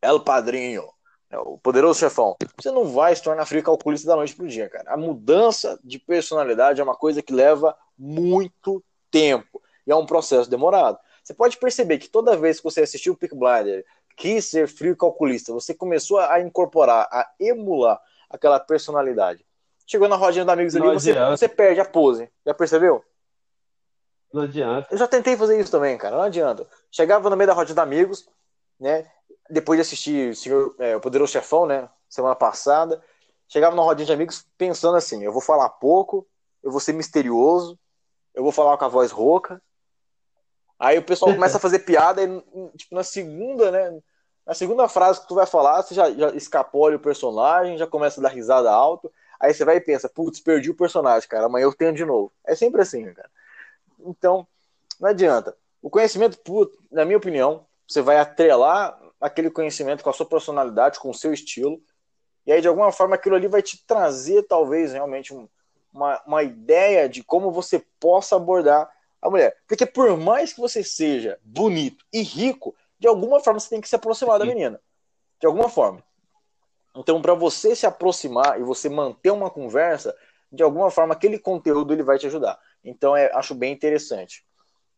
El Padrinho, né, o poderoso chefão, você não vai se tornar frio calculista da noite pro dia, cara. A mudança de personalidade é uma coisa que leva muito tempo e é um processo demorado. Você pode perceber que toda vez que você assistiu Peak Blinder, quis ser frio calculista, você começou a incorporar, a emular aquela personalidade. Chegou na rodinha dos amigos ali, você, você perde a pose. Já percebeu? Não adianta. Eu já tentei fazer isso também, cara. Não adianta. Chegava no meio da rodinha dos amigos, né? Depois de assistir o, senhor, é, o Poderoso Chefão, né? Semana passada. Chegava na rodinha de amigos pensando assim: eu vou falar pouco, eu vou ser misterioso, eu vou falar com a voz rouca. Aí o pessoal começa a fazer piada e, tipo, na segunda, né? Na segunda frase que tu vai falar, você já, já escapole o personagem, já começa a dar risada alto. Aí você vai e pensa, putz, perdi o personagem, cara, amanhã eu tenho de novo. É sempre assim, cara. Então, não adianta. O conhecimento na minha opinião, você vai atrelar aquele conhecimento com a sua personalidade, com o seu estilo, e aí de alguma forma aquilo ali vai te trazer talvez realmente um, uma, uma ideia de como você possa abordar a mulher. Porque por mais que você seja bonito e rico, de alguma forma você tem que se aproximar da menina. De alguma forma. Então, para você se aproximar e você manter uma conversa, de alguma forma aquele conteúdo ele vai te ajudar. Então, é, acho bem interessante.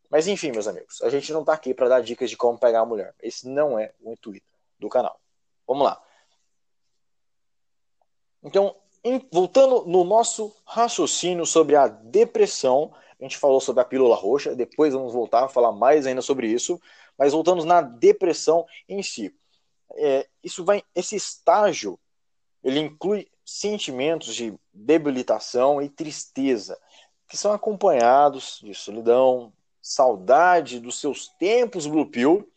Mas enfim, meus amigos, a gente não está aqui para dar dicas de como pegar a mulher. Esse não é o intuito do canal. Vamos lá. Então, em, voltando no nosso raciocínio sobre a depressão, a gente falou sobre a pílula roxa, depois vamos voltar a falar mais ainda sobre isso, mas voltamos na depressão em si é, isso vai, esse estágio, ele inclui sentimentos de debilitação e tristeza, que são acompanhados de solidão, saudade dos seus tempos Blue Pill,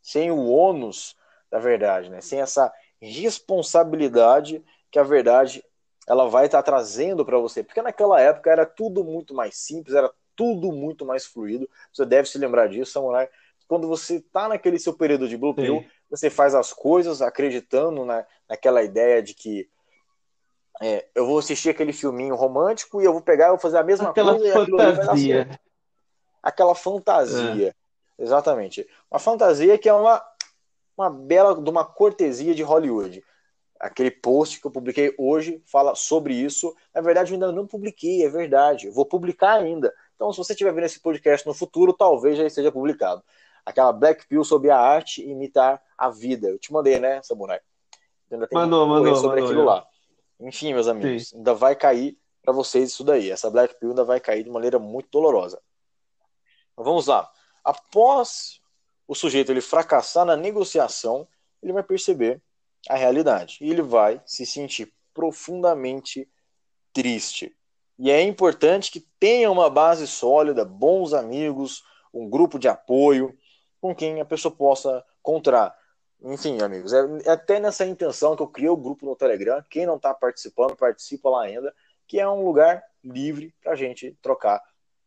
sem o ônus da verdade, né? sem essa responsabilidade que a verdade ela vai estar tá trazendo para você. Porque naquela época era tudo muito mais simples, era tudo muito mais fluido. Você deve se lembrar disso, Samurai. Quando você está naquele seu período de Blue Pill, você faz as coisas acreditando na, naquela ideia de que é, eu vou assistir aquele filminho romântico e eu vou pegar e vou fazer a mesma aquela coisa. Fantasia. Aquela fantasia. É. Exatamente. Uma fantasia que é uma, uma bela, de uma cortesia de Hollywood. aquele post que eu publiquei hoje fala sobre isso. Na verdade, eu ainda não publiquei, é verdade. Eu vou publicar ainda. Então, se você estiver vendo esse podcast no futuro, talvez já esteja publicado. Aquela Black Pill sobre a arte imitar a vida. Eu te mandei, né, Samurai? Ainda tem mandou, mandou, sobre mandou, aquilo lá. Enfim, meus amigos, Sim. ainda vai cair para vocês isso daí. Essa Black Pill ainda vai cair de maneira muito dolorosa. Então, vamos lá. Após o sujeito ele fracassar na negociação, ele vai perceber a realidade e ele vai se sentir profundamente triste. E é importante que tenha uma base sólida, bons amigos, um grupo de apoio com quem a pessoa possa encontrar. Enfim, amigos, é, é até nessa intenção que eu criei o grupo no Telegram. Quem não está participando, participa lá ainda, que é um lugar livre para a gente trocar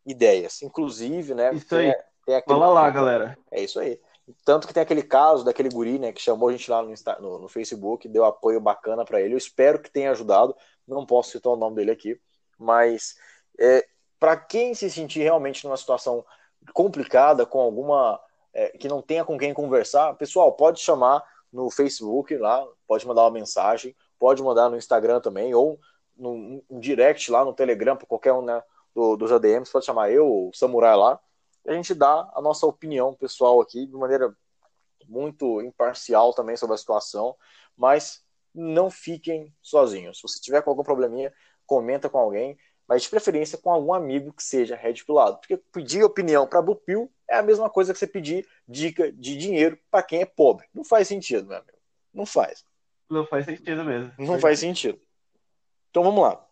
ideias. Inclusive, né? Isso aí. Tem, aquele... Fala lá, galera. É isso aí. Tanto que tem aquele caso daquele guri, né, que chamou a gente lá no, no, no Facebook, deu apoio bacana para ele. Eu espero que tenha ajudado. Não posso citar o nome dele aqui, mas é, para quem se sentir realmente numa situação complicada, com alguma. É, que não tenha com quem conversar, pessoal, pode chamar no Facebook lá, pode mandar uma mensagem, pode mandar no Instagram também, ou no, no direct lá no Telegram, para qualquer um né, do, dos ADMs, pode chamar eu, o Samurai lá, a gente dá a nossa opinião pessoal aqui de maneira muito imparcial também sobre a situação, mas não fiquem sozinhos. Se você tiver com algum probleminha, comenta com alguém, mas de preferência com algum amigo que seja red pilado. Porque pedir opinião para Bupil é a mesma coisa que você pedir dica de dinheiro para quem é pobre. Não faz sentido, meu amigo. Não faz. Não faz sentido mesmo. Não faz sentido. Então vamos lá.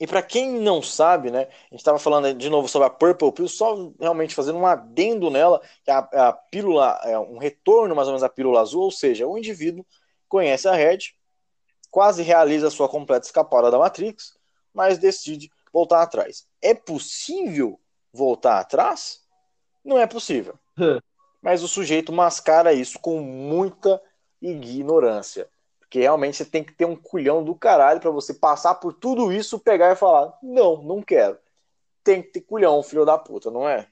E para quem não sabe, né, a gente estava falando de novo sobre a Purple Pill, só realmente fazendo um adendo nela, que a, a pílula é um retorno mais ou menos à pílula azul, ou seja, o indivíduo conhece a Red, quase realiza a sua completa escapada da Matrix, mas decide voltar atrás. É possível voltar atrás? Não é possível. Mas o sujeito mascara isso com muita ignorância. Porque realmente você tem que ter um culhão do caralho para você passar por tudo isso, pegar e falar: não, não quero. Tem que ter culhão, filho da puta, não é?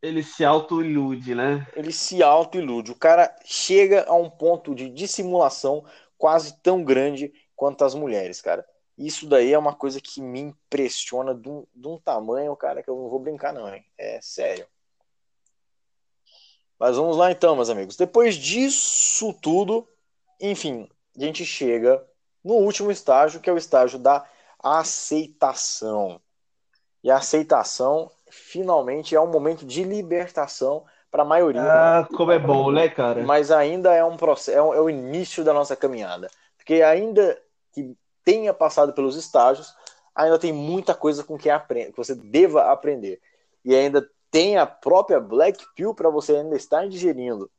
Ele se auto-ilude, né? Ele se auto-ilude. O cara chega a um ponto de dissimulação quase tão grande quanto as mulheres, cara. Isso daí é uma coisa que me impressiona de um, de um tamanho, cara, que eu não vou brincar, não, hein? É sério. Mas vamos lá então, meus amigos. Depois disso tudo, enfim, a gente chega no último estágio, que é o estágio da aceitação. E a aceitação, finalmente, é um momento de libertação para a maioria. Ah, como é bom, né, cara? Mas ainda é um processo, é, é o início da nossa caminhada. Porque ainda que tenha passado pelos estágios, ainda tem muita coisa com que, aprenda, que você deva aprender. E ainda tem a própria Black Pill para você ainda estar digerindo.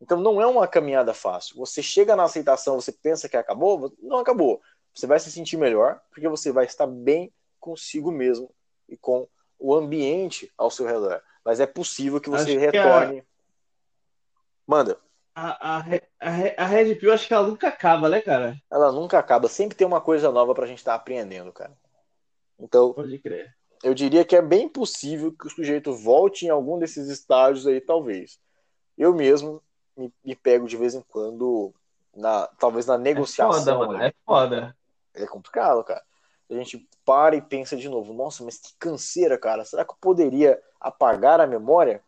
Então não é uma caminhada fácil. Você chega na aceitação, você pensa que acabou, não acabou. Você vai se sentir melhor, porque você vai estar bem consigo mesmo e com o ambiente ao seu redor. Mas é possível que você acho retorne. Que a... Manda. A, a, a, a Red Pill, acho que ela nunca acaba, né, cara? Ela nunca acaba. Sempre tem uma coisa nova pra gente estar tá aprendendo, cara. Então. Pode crer. Eu diria que é bem possível que o sujeito volte em algum desses estágios aí, talvez. Eu mesmo me, me pego de vez em quando, na, talvez na negociação. É foda, mano. É foda. É complicado, cara. A gente para e pensa de novo, nossa, mas que canseira, cara. Será que eu poderia apagar a memória?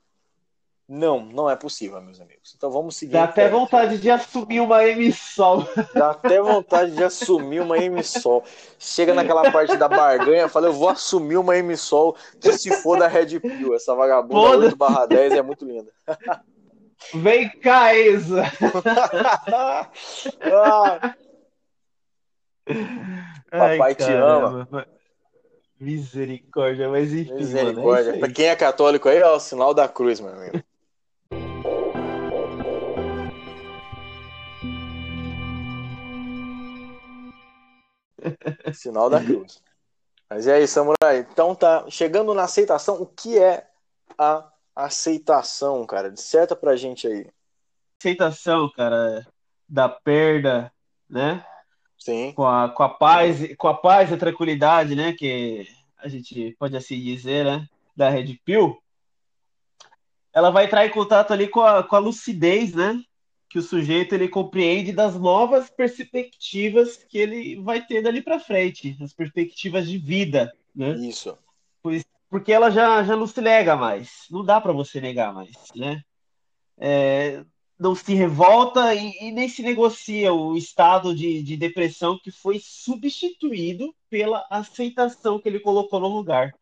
Não, não é possível, meus amigos. Então vamos seguir. Dá até vontade de assumir uma emissão. Dá até vontade de assumir uma emissão. Chega naquela parte da barganha, fala, eu vou assumir uma emissão que se for da Red Pill. Essa vagabunda 8 barra 10 é muito linda. Vem cá, Isa! ah. Papai Ai, te ama. Misericórdia, mas enfim. Misericórdia. Mano, é pra quem é católico aí, ó, o sinal da cruz, meu amigo. Sinal da cruz. Mas e aí, Samurai? Então tá chegando na aceitação. O que é a aceitação, cara? Disserta pra gente aí. Aceitação, cara, da perda, né? Sim. Com a, com a paz, com a paz e a tranquilidade, né? Que a gente pode assim dizer, né? Da Red Pill. Ela vai entrar em contato ali com a, com a lucidez, né? Que o sujeito ele compreende das novas perspectivas que ele vai ter dali para frente, as perspectivas de vida, né? Isso. Porque ela já, já não se nega mais, não dá para você negar mais, né? É, não se revolta e, e, nem se negocia o estado de, de depressão que foi substituído pela aceitação que ele colocou no lugar,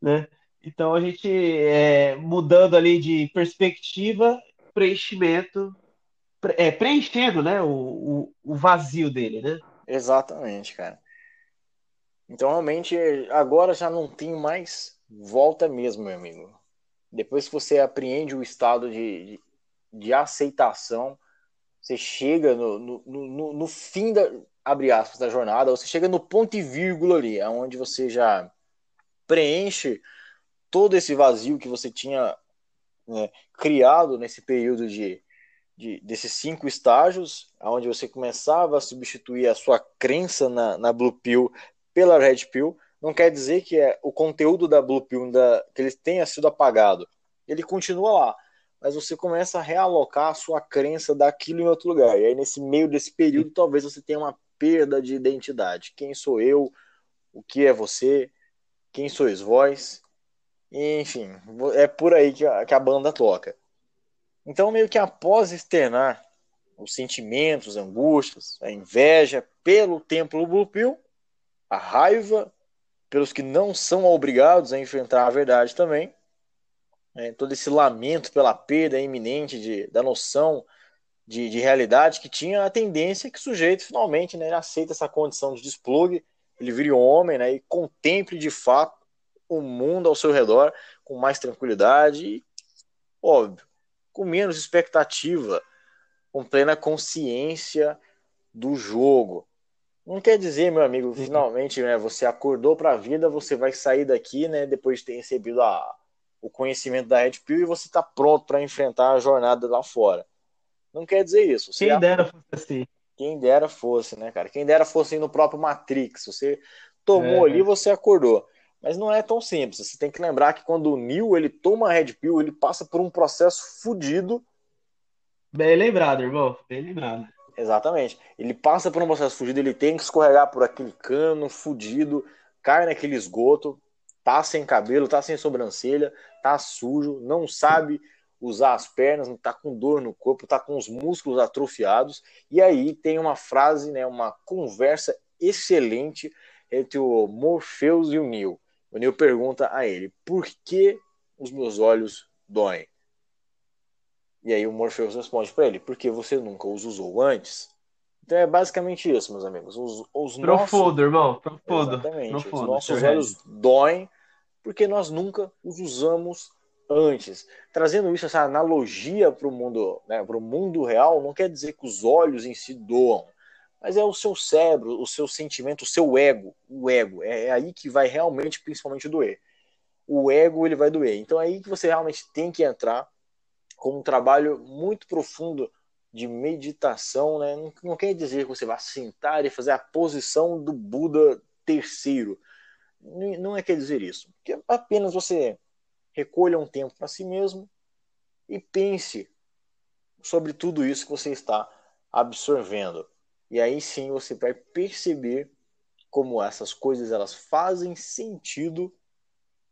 né? Então a gente é, mudando ali de perspectiva, preenchimento, pre, é, preenchendo, né, o, o, o vazio dele, né? Exatamente, cara. Então realmente agora já não tem mais volta mesmo, meu amigo. Depois que você apreende o estado de, de de aceitação, você chega no, no, no, no, fim da, abre aspas, da jornada, você chega no ponto e vírgula ali, onde você já preenche todo esse vazio que você tinha né, criado nesse período de, de, desses cinco estágios, onde você começava a substituir a sua crença na, na Blue Pill pela Red Pill, não quer dizer que é o conteúdo da Blue Pill da, que ele tenha sido apagado. Ele continua lá, mas você começa a realocar a sua crença daquilo em outro lugar. E aí, nesse meio desse período, talvez você tenha uma perda de identidade. Quem sou eu? O que é você? Quem sois vós? Enfim, é por aí que a, que a banda toca. Então, meio que após externar os sentimentos, angústias, a inveja pelo templo Blue Pill, a raiva pelos que não são obrigados a enfrentar a verdade também, né, todo esse lamento pela perda iminente de, da noção de, de, realidade que tinha a tendência que o sujeito finalmente né, aceita essa condição de desplugue, ele vire homem né, e contemple de fato o mundo ao seu redor com mais tranquilidade e, óbvio, com menos expectativa, com plena consciência do jogo. Não quer dizer, meu amigo, finalmente né, você acordou para a vida, você vai sair daqui né, depois de ter recebido a, o conhecimento da Red Pill e você está pronto para enfrentar a jornada lá fora. Não quer dizer isso. Você Quem dera fosse assim. Quem dera fosse, né, cara? Quem dera fosse no próprio Matrix. Você tomou é. ali, você acordou. Mas não é tão simples. Você tem que lembrar que quando o Neo ele toma a Red Pill, ele passa por um processo fudido. Bem lembrado, irmão. Bem lembrado. Exatamente. Ele passa por um processo fudido, ele tem que escorregar por aquele cano fudido, cai naquele esgoto, tá sem cabelo, tá sem sobrancelha, tá sujo, não sabe usar as pernas, tá com dor no corpo, tá com os músculos atrofiados. E aí tem uma frase, né, uma conversa excelente entre o Morpheus e o Neo. O Neo pergunta a ele: "Por que os meus olhos doem?" E aí o Morpheus responde para ele: "Porque você nunca os usou antes." Então é basicamente isso, meus amigos. Os, os profundo, nossos... irmão. Profundo. Exatamente. Profundo, os nossos olhos doem porque nós nunca os usamos antes. Trazendo isso, essa analogia para o mundo, né, para o mundo real, não quer dizer que os olhos em si doam, mas é o seu cérebro, o seu sentimento, o seu ego, o ego. É, é aí que vai realmente, principalmente, doer. O ego ele vai doer. Então é aí que você realmente tem que entrar com um trabalho muito profundo de meditação, né? Não, não quer dizer que você vai sentar e fazer a posição do Buda terceiro. Não, não é quer dizer isso. Que apenas você recolha um tempo para si mesmo e pense sobre tudo isso que você está absorvendo. E aí sim você vai perceber como essas coisas elas fazem sentido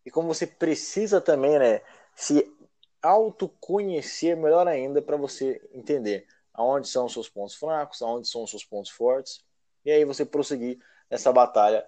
e como você precisa também, né, se autoconhecer melhor ainda para você entender aonde são os seus pontos fracos, aonde são os seus pontos fortes, e aí você prosseguir nessa batalha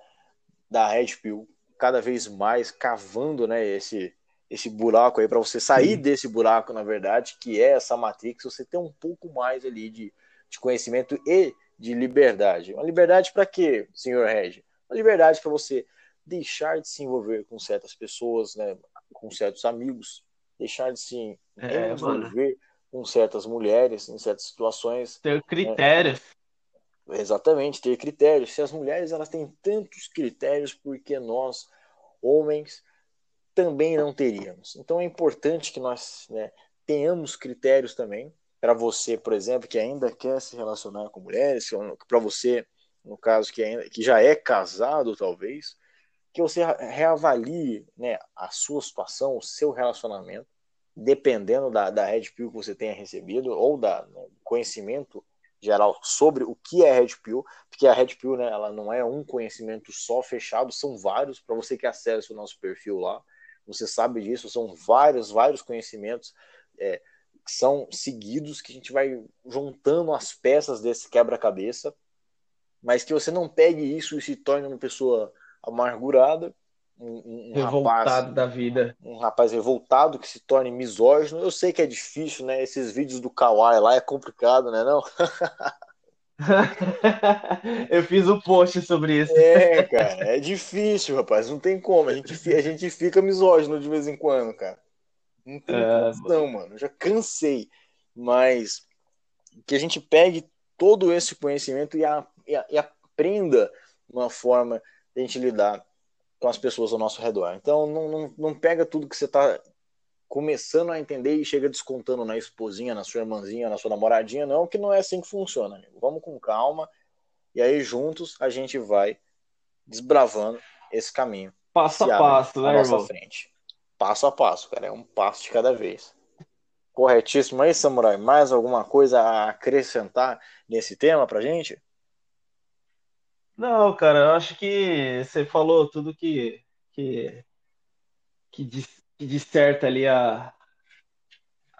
da Red Pill, cada vez mais cavando, né, esse esse buraco aí para você sair Sim. desse buraco, na verdade, que é essa Matrix, você ter um pouco mais ali de, de conhecimento e de liberdade. Uma liberdade para quê, senhor Reg? Uma liberdade para você deixar de se envolver com certas pessoas, né, com certos amigos, deixar de se é, envolver mano. com certas mulheres em certas situações. Ter né? critérios. Né? Exatamente, ter critérios. Se as mulheres elas têm tantos critérios, porque nós, homens, também não teríamos. Então é importante que nós né, tenhamos critérios também para você, por exemplo, que ainda quer se relacionar com mulheres, para você, no caso que, ainda, que já é casado, talvez, que você reavalie né, a sua situação, o seu relacionamento, dependendo da, da Red Pill que você tenha recebido ou da né, conhecimento geral sobre o que é Red Pill, porque a Red Pill, né, ela não é um conhecimento só fechado, são vários, para você que acessa o nosso perfil lá, você sabe disso, são vários, vários conhecimentos é, que são seguidos, que a gente vai juntando as peças desse quebra-cabeça, mas que você não pegue isso e se torne uma pessoa amargurada, um, um revoltado rapaz, da vida. Um rapaz revoltado que se torne misógino. Eu sei que é difícil, né? Esses vídeos do Kawaii lá é complicado, né? Não? Eu fiz um post sobre isso. É, cara, é difícil, rapaz. Não tem como. A gente, a gente fica misógino de vez em quando, cara. Não tem é, não, mano. Eu já cansei. Mas que a gente pegue todo esse conhecimento e, a, e, a, e aprenda uma forma de a gente lidar com as pessoas ao nosso redor. Então não, não, não pega tudo que você está começando a entender e chega descontando na esposinha, na sua irmãzinha, na sua namoradinha, não, que não é assim que funciona, amigo. Vamos com calma e aí juntos a gente vai desbravando esse caminho. Passo a passo, né, nossa irmão? frente. Passo a passo, cara, é um passo de cada vez. Corretíssimo aí, Samurai. Mais alguma coisa a acrescentar nesse tema pra gente? Não, cara, eu acho que você falou tudo que que que, que disserta ali a,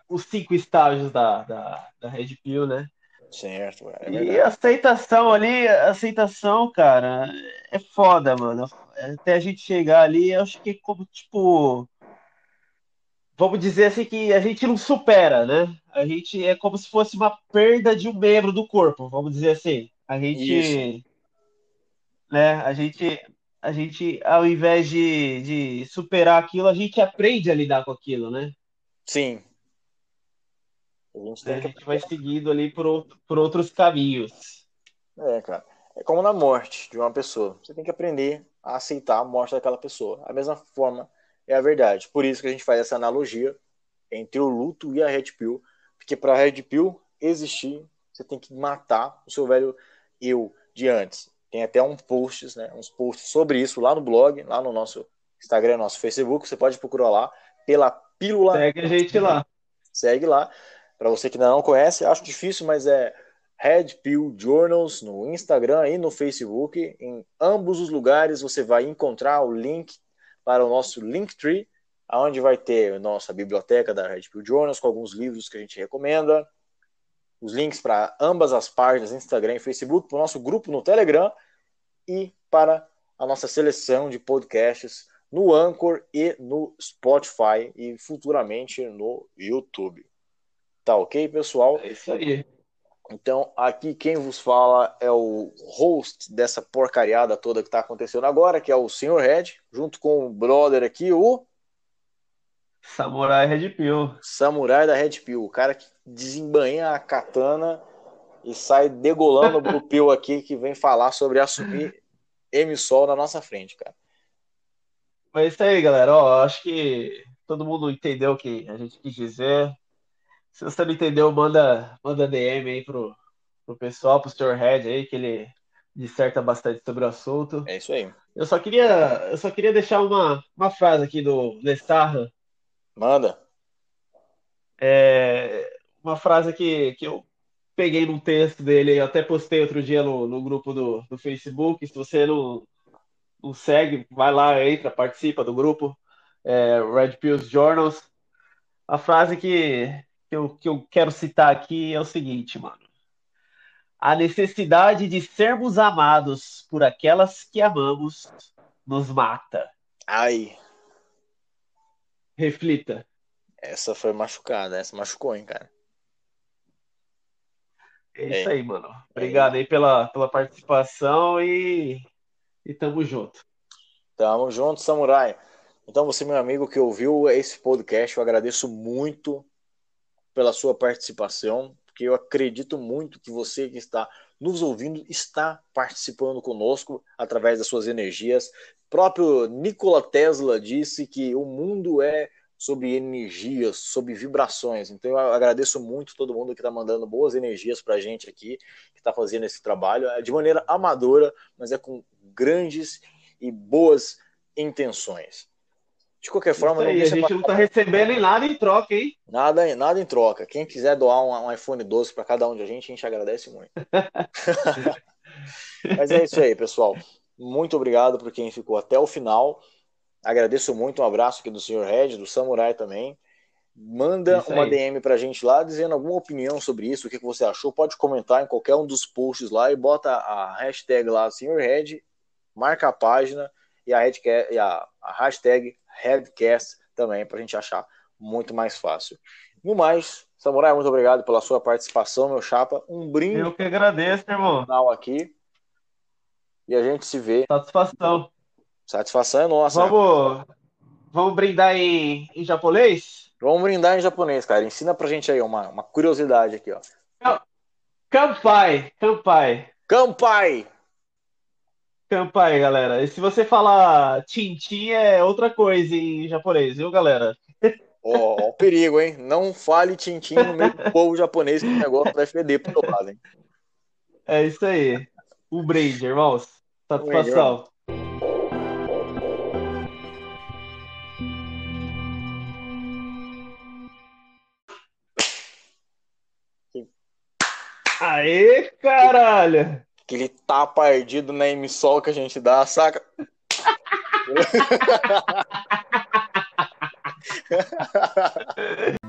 os cinco estágios da, da, da Red Pill, né? Certo, é e aceitação ali, aceitação, cara, é foda, mano. Até a gente chegar ali, eu acho que é como, tipo, vamos dizer assim que a gente não supera, né? A gente é como se fosse uma perda de um membro do corpo, vamos dizer assim. A gente Isso né? A gente, a gente ao invés de, de superar aquilo, a gente aprende a lidar com aquilo, né? Sim. A gente, a gente vai seguindo ali por, por outros caminhos. É, cara. É como na morte de uma pessoa. Você tem que aprender a aceitar a morte daquela pessoa. A mesma forma é a verdade. Por isso que a gente faz essa analogia entre o luto e a Red Pill. Porque para a Red Pill existir, você tem que matar o seu velho eu de antes. Tem até um posts, né, uns posts sobre isso lá no blog, lá no nosso Instagram, nosso Facebook. Você pode procurar lá pela Pílula. Segue a gente lá. Segue lá. Para você que ainda não conhece, acho difícil, mas é Red Pill Journals no Instagram e no Facebook. Em ambos os lugares você vai encontrar o link para o nosso Linktree, onde vai ter a nossa biblioteca da Red Pill Journals com alguns livros que a gente recomenda, os links para ambas as páginas, Instagram e Facebook, para o nosso grupo no Telegram e para a nossa seleção de podcasts no Anchor e no Spotify e futuramente no YouTube. Tá ok, pessoal? É isso aí. Então, aqui quem vos fala é o host dessa porcariada toda que está acontecendo agora, que é o Sr. Red, junto com o brother aqui, o Samurai Red Pill. Samurai da Red Pill, o cara que desembanha a katana e sai degolando o Pill aqui que vem falar sobre assumir M-Sol na nossa frente, cara. Mas é isso aí, galera. Ó, acho que todo mundo entendeu o que a gente quis dizer. Se você não entendeu, manda, manda DM aí pro, pro pessoal, pro Sr. Red aí, que ele disserta bastante sobre o assunto. É isso aí. Eu só queria, eu só queria deixar uma, uma frase aqui do Lestarra, Manda. É, uma frase que, que eu peguei num texto dele, eu até postei outro dia no, no grupo do, do Facebook. Se você não, não segue, vai lá, entra, participa do grupo. É, Red Pills Journals. A frase que, que, eu, que eu quero citar aqui é o seguinte, mano. A necessidade de sermos amados por aquelas que amamos nos mata. Ai. Reflita. Essa foi machucada, essa machucou, hein, cara. É isso é. aí, mano. Obrigado é. aí pela, pela participação e, e tamo junto. Tamo junto, Samurai. Então, você, meu amigo, que ouviu esse podcast, eu agradeço muito pela sua participação, porque eu acredito muito que você que está nos ouvindo está participando conosco através das suas energias, próprio Nikola Tesla disse que o mundo é sobre energias, sobre vibrações. Então eu agradeço muito todo mundo que está mandando boas energias para a gente aqui, que está fazendo esse trabalho é de maneira amadora, mas é com grandes e boas intenções. De qualquer forma, aí, a gente não tá recebendo nada em troca, hein? Nada, nada em troca. Quem quiser doar um, um iPhone 12 para cada um de a gente, a gente agradece muito. Mas é isso aí, pessoal. Muito obrigado por quem ficou até o final. Agradeço muito. Um abraço aqui do Sr. Red, do Samurai também. Manda uma DM pra gente lá dizendo alguma opinião sobre isso, o que, que você achou. Pode comentar em qualquer um dos posts lá e bota a hashtag lá, Sr. Red, marca a página e a, a, a hashtag Headcast também, pra gente achar muito mais fácil. No mais, Samurai, muito obrigado pela sua participação, meu chapa. Um brinde. Eu que agradeço, irmão. Aqui. E a gente se vê. Satisfação. Satisfação é nossa. Vamos, vamos brindar em, em japonês? Vamos brindar em japonês, cara. Ensina pra gente aí uma, uma curiosidade aqui, ó. Kampai, Kampai. Kampai! Kampai, galera. E se você falar Tintin é outra coisa em japonês, viu, galera? Ó, ó o perigo, hein? Não fale Tintin no meio do povo japonês que o negócio vai feder pro lado, hein? É isso aí. O brinde, irmãos. Satisfação. Aê, caralho! Aquele tapa ardido na emissol que a gente dá, saca?